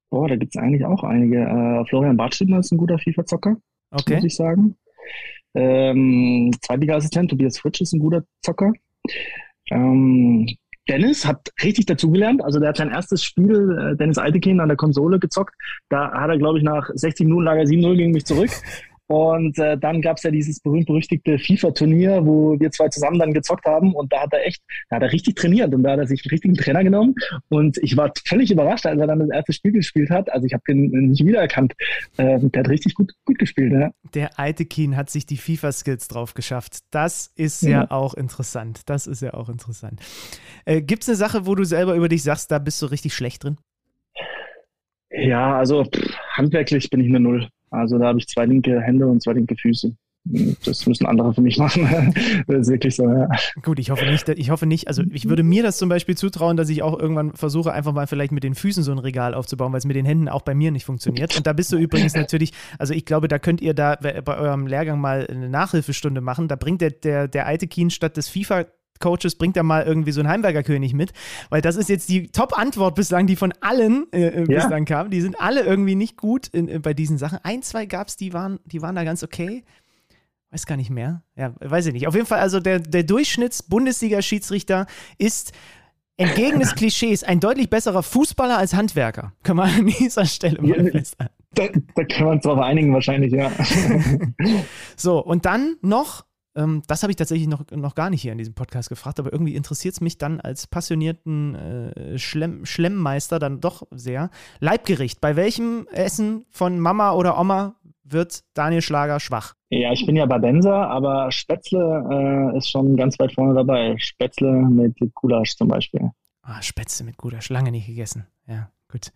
Boah, da gibt es eigentlich auch einige. Äh, Florian Bartschimmer ist ein guter FIFA-Zocker, okay. muss ich sagen. Ähm, Zweitliga-Assistent Tobias Fritsch ist ein guter Zocker. Ähm, Dennis hat richtig dazugelernt. Also der hat sein erstes Spiel, äh, Dennis Altekin, an der Konsole gezockt. Da hat er, glaube ich, nach 60 Minuten lag er 7-0 gegen mich zurück. Und äh, dann gab es ja dieses berühmt-berüchtigte FIFA-Turnier, wo wir zwei zusammen dann gezockt haben. Und da hat er echt, da hat er richtig trainiert und da hat er sich einen richtigen Trainer genommen. Und ich war völlig überrascht, als er dann das erste Spiel gespielt hat. Also ich habe den nicht wiedererkannt. Äh, der hat richtig gut, gut gespielt. Ja. Der alte Keen hat sich die FIFA-Skills drauf geschafft. Das ist ja. ja auch interessant. Das ist ja auch interessant. Äh, Gibt es eine Sache, wo du selber über dich sagst, da bist du richtig schlecht drin? Ja, also pff, handwerklich bin ich eine Null. Also da habe ich zwei linke Hände und zwei linke Füße. Das müssen andere für mich machen. das ist wirklich so, ja. Gut, ich hoffe nicht, ich hoffe nicht, also ich würde mir das zum Beispiel zutrauen, dass ich auch irgendwann versuche, einfach mal vielleicht mit den Füßen so ein Regal aufzubauen, weil es mit den Händen auch bei mir nicht funktioniert. Und da bist du übrigens natürlich, also ich glaube, da könnt ihr da bei eurem Lehrgang mal eine Nachhilfestunde machen. Da bringt der, der, der alte Keen statt des FIFA Coaches bringt er mal irgendwie so einen Heimwerkerkönig mit, weil das ist jetzt die Top-Antwort bislang, die von allen äh, äh, ja. bislang kam. Die sind alle irgendwie nicht gut in, in, bei diesen Sachen. Ein, zwei gab es, die waren, die waren da ganz okay. Weiß gar nicht mehr. Ja, weiß ich nicht. Auf jeden Fall, also der, der Durchschnitts-Bundesliga-Schiedsrichter ist entgegen des Klischees ein deutlich besserer Fußballer als Handwerker. Kann man an dieser Stelle mal ja, festhalten. Da, da können wir uns drauf einigen, wahrscheinlich, ja. so, und dann noch ähm, das habe ich tatsächlich noch, noch gar nicht hier in diesem Podcast gefragt, aber irgendwie interessiert es mich dann als passionierten äh, Schlemm, Schlemmeister dann doch sehr. Leibgericht. Bei welchem Essen von Mama oder Oma wird Daniel Schlager schwach? Ja, ich bin ja Badenser, aber Spätzle äh, ist schon ganz weit vorne dabei. Spätzle mit Gulasch zum Beispiel. Ah, Spätzle mit Gulasch, lange nicht gegessen. Ja, gut.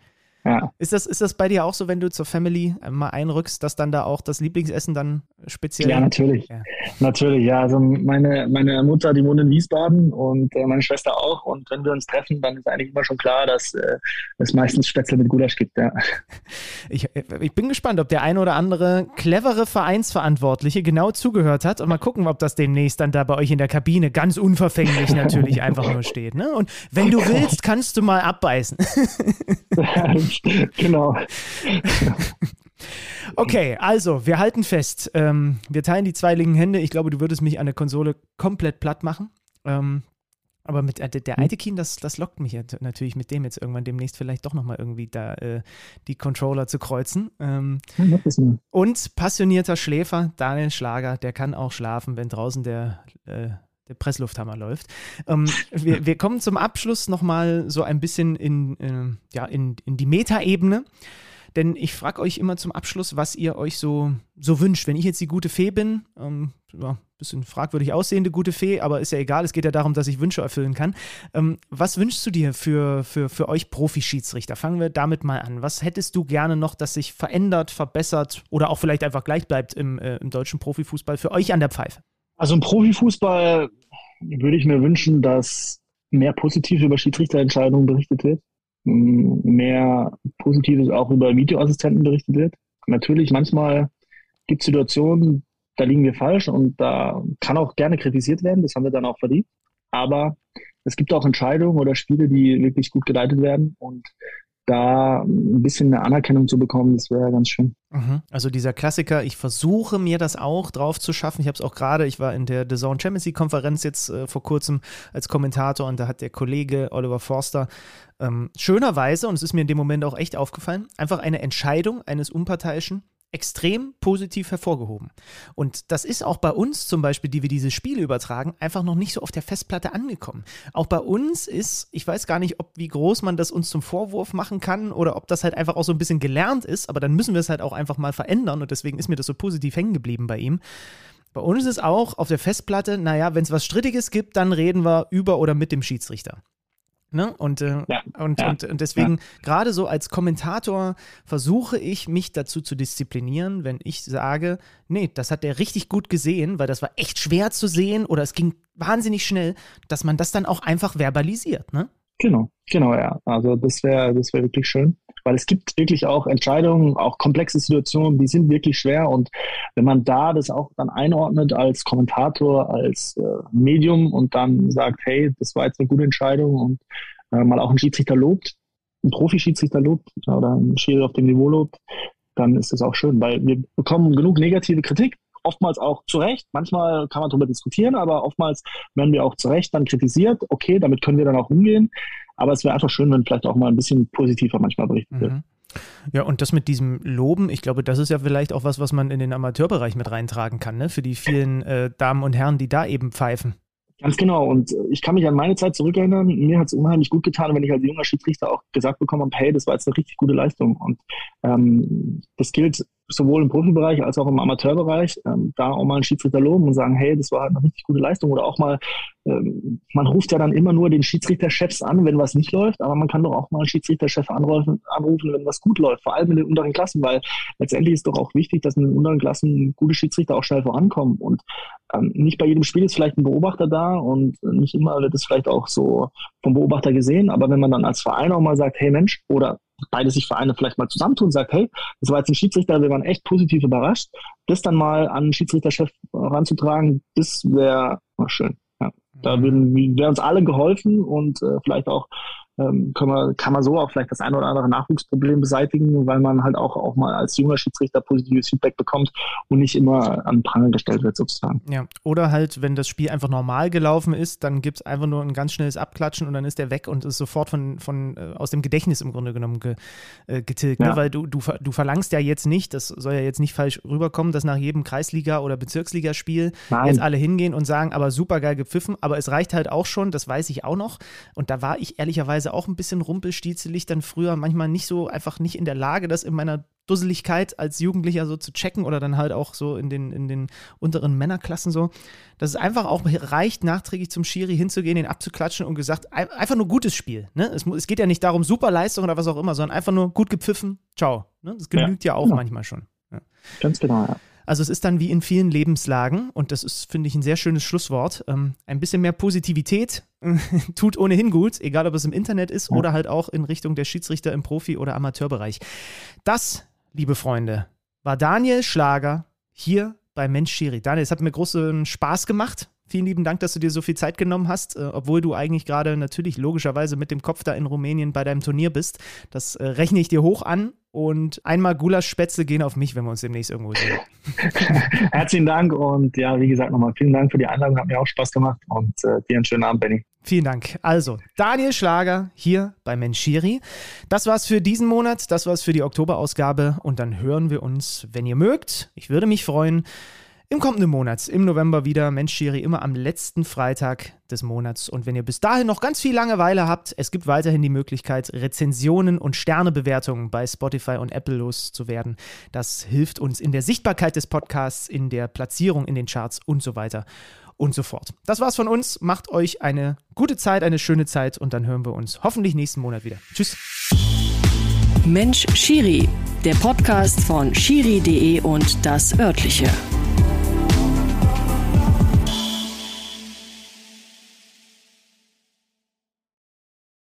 Ja. Ist, das, ist das bei dir auch so, wenn du zur Family mal einrückst, dass dann da auch das Lieblingsessen dann speziell? Ja, natürlich. Ja. Natürlich, ja. Also meine, meine Mutter, die wohnt in Wiesbaden und äh, meine Schwester auch. Und wenn wir uns treffen, dann ist eigentlich immer schon klar, dass äh, es meistens Spätzle mit Gulasch gibt, ja. Ich, ich bin gespannt, ob der eine oder andere clevere Vereinsverantwortliche genau zugehört hat und mal gucken, ob das demnächst dann da bei euch in der Kabine ganz unverfänglich natürlich einfach nur steht. Ne? Und wenn du willst, kannst du mal abbeißen. genau. Okay, also wir halten fest. Ähm, wir teilen die zwei linken Hände. Ich glaube, du würdest mich an der Konsole komplett platt machen. Ähm, aber mit äh, der Eitekin, das, das lockt mich jetzt natürlich mit dem jetzt irgendwann demnächst vielleicht doch nochmal irgendwie da äh, die Controller zu kreuzen. Ähm, und passionierter Schläfer, Daniel Schlager, der kann auch schlafen, wenn draußen der äh, der Presslufthammer läuft. Ähm, wir, wir, kommen zum Abschluss nochmal so ein bisschen in, äh, ja, in, in die Metaebene. Denn ich frage euch immer zum Abschluss, was ihr euch so, so wünscht. Wenn ich jetzt die gute Fee bin, ähm, ja, bisschen fragwürdig aussehende gute Fee, aber ist ja egal, es geht ja darum, dass ich Wünsche erfüllen kann. Ähm, was wünschst du dir für, für, für euch Profi-Schiedsrichter? Fangen wir damit mal an. Was hättest du gerne noch, dass sich verändert, verbessert oder auch vielleicht einfach gleich bleibt im, äh, im deutschen Profifußball für euch an der Pfeife? Also im Profifußball würde ich mir wünschen, dass mehr positiv über Schiedsrichterentscheidungen berichtet wird, mehr Positives auch über Videoassistenten berichtet wird. Natürlich, manchmal gibt es Situationen, da liegen wir falsch und da kann auch gerne kritisiert werden, das haben wir dann auch verdient. Aber es gibt auch Entscheidungen oder Spiele, die wirklich gut geleitet werden und da ein bisschen eine Anerkennung zu bekommen, das wäre ganz schön. Mhm. Also dieser Klassiker, ich versuche mir das auch drauf zu schaffen. Ich habe es auch gerade, ich war in der The Zone Champions League Konferenz jetzt äh, vor kurzem als Kommentator und da hat der Kollege Oliver Forster ähm, schönerweise, und es ist mir in dem Moment auch echt aufgefallen, einfach eine Entscheidung eines Unparteiischen extrem positiv hervorgehoben. Und das ist auch bei uns zum Beispiel, die wir diese Spiele übertragen, einfach noch nicht so auf der Festplatte angekommen. Auch bei uns ist, ich weiß gar nicht, ob wie groß man das uns zum Vorwurf machen kann oder ob das halt einfach auch so ein bisschen gelernt ist, aber dann müssen wir es halt auch einfach mal verändern und deswegen ist mir das so positiv hängen geblieben bei ihm. Bei uns ist auch auf der Festplatte, naja, wenn es was Strittiges gibt, dann reden wir über oder mit dem Schiedsrichter. Ne? Und, äh, ja, und, ja, und, und, deswegen, ja. gerade so als Kommentator, versuche ich mich dazu zu disziplinieren, wenn ich sage, nee, das hat der richtig gut gesehen, weil das war echt schwer zu sehen oder es ging wahnsinnig schnell, dass man das dann auch einfach verbalisiert. Ne? Genau, genau, ja. Also das wäre das wäre wirklich schön. Weil es gibt wirklich auch Entscheidungen, auch komplexe Situationen, die sind wirklich schwer. Und wenn man da das auch dann einordnet als Kommentator, als äh, Medium und dann sagt, hey, das war jetzt eine gute Entscheidung und äh, mal auch einen Schiedsrichter lobt, einen Profi-Schiedsrichter lobt oder einen Schiri auf dem Niveau lobt, dann ist das auch schön, weil wir bekommen genug negative Kritik, oftmals auch zu Recht. Manchmal kann man darüber diskutieren, aber oftmals werden wir auch zu Recht dann kritisiert. Okay, damit können wir dann auch umgehen. Aber es wäre einfach schön, wenn vielleicht auch mal ein bisschen positiver manchmal berichtet wird. Mhm. Ja, und das mit diesem Loben, ich glaube, das ist ja vielleicht auch was, was man in den Amateurbereich mit reintragen kann, ne? Für die vielen äh, Damen und Herren, die da eben pfeifen. Ganz genau. Und ich kann mich an meine Zeit zurückerinnern. Mir hat es unheimlich gut getan, wenn ich als junger Schiedsrichter auch gesagt bekommen habe, hey, das war jetzt eine richtig gute Leistung. Und ähm, das gilt sowohl im Profibereich als auch im Amateurbereich, ähm, da auch mal einen Schiedsrichter loben und sagen, hey, das war halt eine richtig gute Leistung. Oder auch mal, ähm, man ruft ja dann immer nur den Schiedsrichterchefs an, wenn was nicht läuft, aber man kann doch auch mal einen Schiedsrichterchef anrufen, anrufen, wenn was gut läuft, vor allem in den unteren Klassen, weil letztendlich ist doch auch wichtig, dass in den unteren Klassen gute Schiedsrichter auch schnell vorankommen. Und ähm, nicht bei jedem Spiel ist vielleicht ein Beobachter da und nicht immer wird es vielleicht auch so vom Beobachter gesehen, aber wenn man dann als Verein auch mal sagt, hey Mensch, oder beide sich Vereine vielleicht mal zusammentun und sagt, hey, das war jetzt ein Schiedsrichter, wir waren echt positiv überrascht, das dann mal an den Schiedsrichterchef ranzutragen, das wäre schön. Ja. Da mhm. wäre uns alle geholfen und äh, vielleicht auch ähm, kann, man, kann man so auch vielleicht das ein oder andere Nachwuchsproblem beseitigen, weil man halt auch, auch mal als junger Schiedsrichter positives Feedback bekommt und nicht immer an Pranger gestellt wird sozusagen. Ja, oder halt, wenn das Spiel einfach normal gelaufen ist, dann gibt es einfach nur ein ganz schnelles Abklatschen und dann ist der weg und ist sofort von, von äh, aus dem Gedächtnis im Grunde genommen ge, äh, getilgt. Ne? Ja. Ne? Weil du, du, du verlangst ja jetzt nicht, das soll ja jetzt nicht falsch rüberkommen, dass nach jedem Kreisliga- oder Bezirksligaspiel Nein. jetzt alle hingehen und sagen, aber super geil gepfiffen, aber es reicht halt auch schon, das weiß ich auch noch. Und da war ich ehrlicherweise teilweise auch ein bisschen rumpelstiezelig, dann früher manchmal nicht so, einfach nicht in der Lage, das in meiner Dusseligkeit als Jugendlicher so zu checken oder dann halt auch so in den, in den unteren Männerklassen so, dass es einfach auch reicht, nachträglich zum Schiri hinzugehen, ihn abzuklatschen und gesagt, einfach nur gutes Spiel. Ne? Es, es geht ja nicht darum, super Leistung oder was auch immer, sondern einfach nur gut gepfiffen, ciao. Ne? Das genügt ja, ja auch genau. manchmal schon. Ja. Ganz genau, ja. Also es ist dann wie in vielen Lebenslagen, und das ist, finde ich, ein sehr schönes Schlusswort, ähm, ein bisschen mehr Positivität tut ohnehin gut, egal ob es im Internet ist ja. oder halt auch in Richtung der Schiedsrichter im Profi- oder Amateurbereich. Das, liebe Freunde, war Daniel Schlager hier bei Mensch Schiri. Daniel, es hat mir großen Spaß gemacht. Vielen lieben Dank, dass du dir so viel Zeit genommen hast, äh, obwohl du eigentlich gerade natürlich logischerweise mit dem Kopf da in Rumänien bei deinem Turnier bist. Das äh, rechne ich dir hoch an und einmal Gulaschspätzle gehen auf mich, wenn wir uns demnächst irgendwo sehen. Herzlichen Dank und ja, wie gesagt, nochmal vielen Dank für die Einladung, hat mir auch Spaß gemacht und äh, dir einen schönen Abend, Benny. Vielen Dank. Also, Daniel Schlager hier bei Menschiri. Das war's für diesen Monat, das war's für die Oktoberausgabe und dann hören wir uns, wenn ihr mögt. Ich würde mich freuen im kommenden Monat, im November wieder. Mensch, Schiri, immer am letzten Freitag des Monats. Und wenn ihr bis dahin noch ganz viel Langeweile habt, es gibt weiterhin die Möglichkeit, Rezensionen und Sternebewertungen bei Spotify und Apple loszuwerden. Das hilft uns in der Sichtbarkeit des Podcasts, in der Platzierung in den Charts und so weiter und so fort. Das war's von uns. Macht euch eine gute Zeit, eine schöne Zeit und dann hören wir uns hoffentlich nächsten Monat wieder. Tschüss. Mensch Schiri, der Podcast von Schiri.de und das örtliche.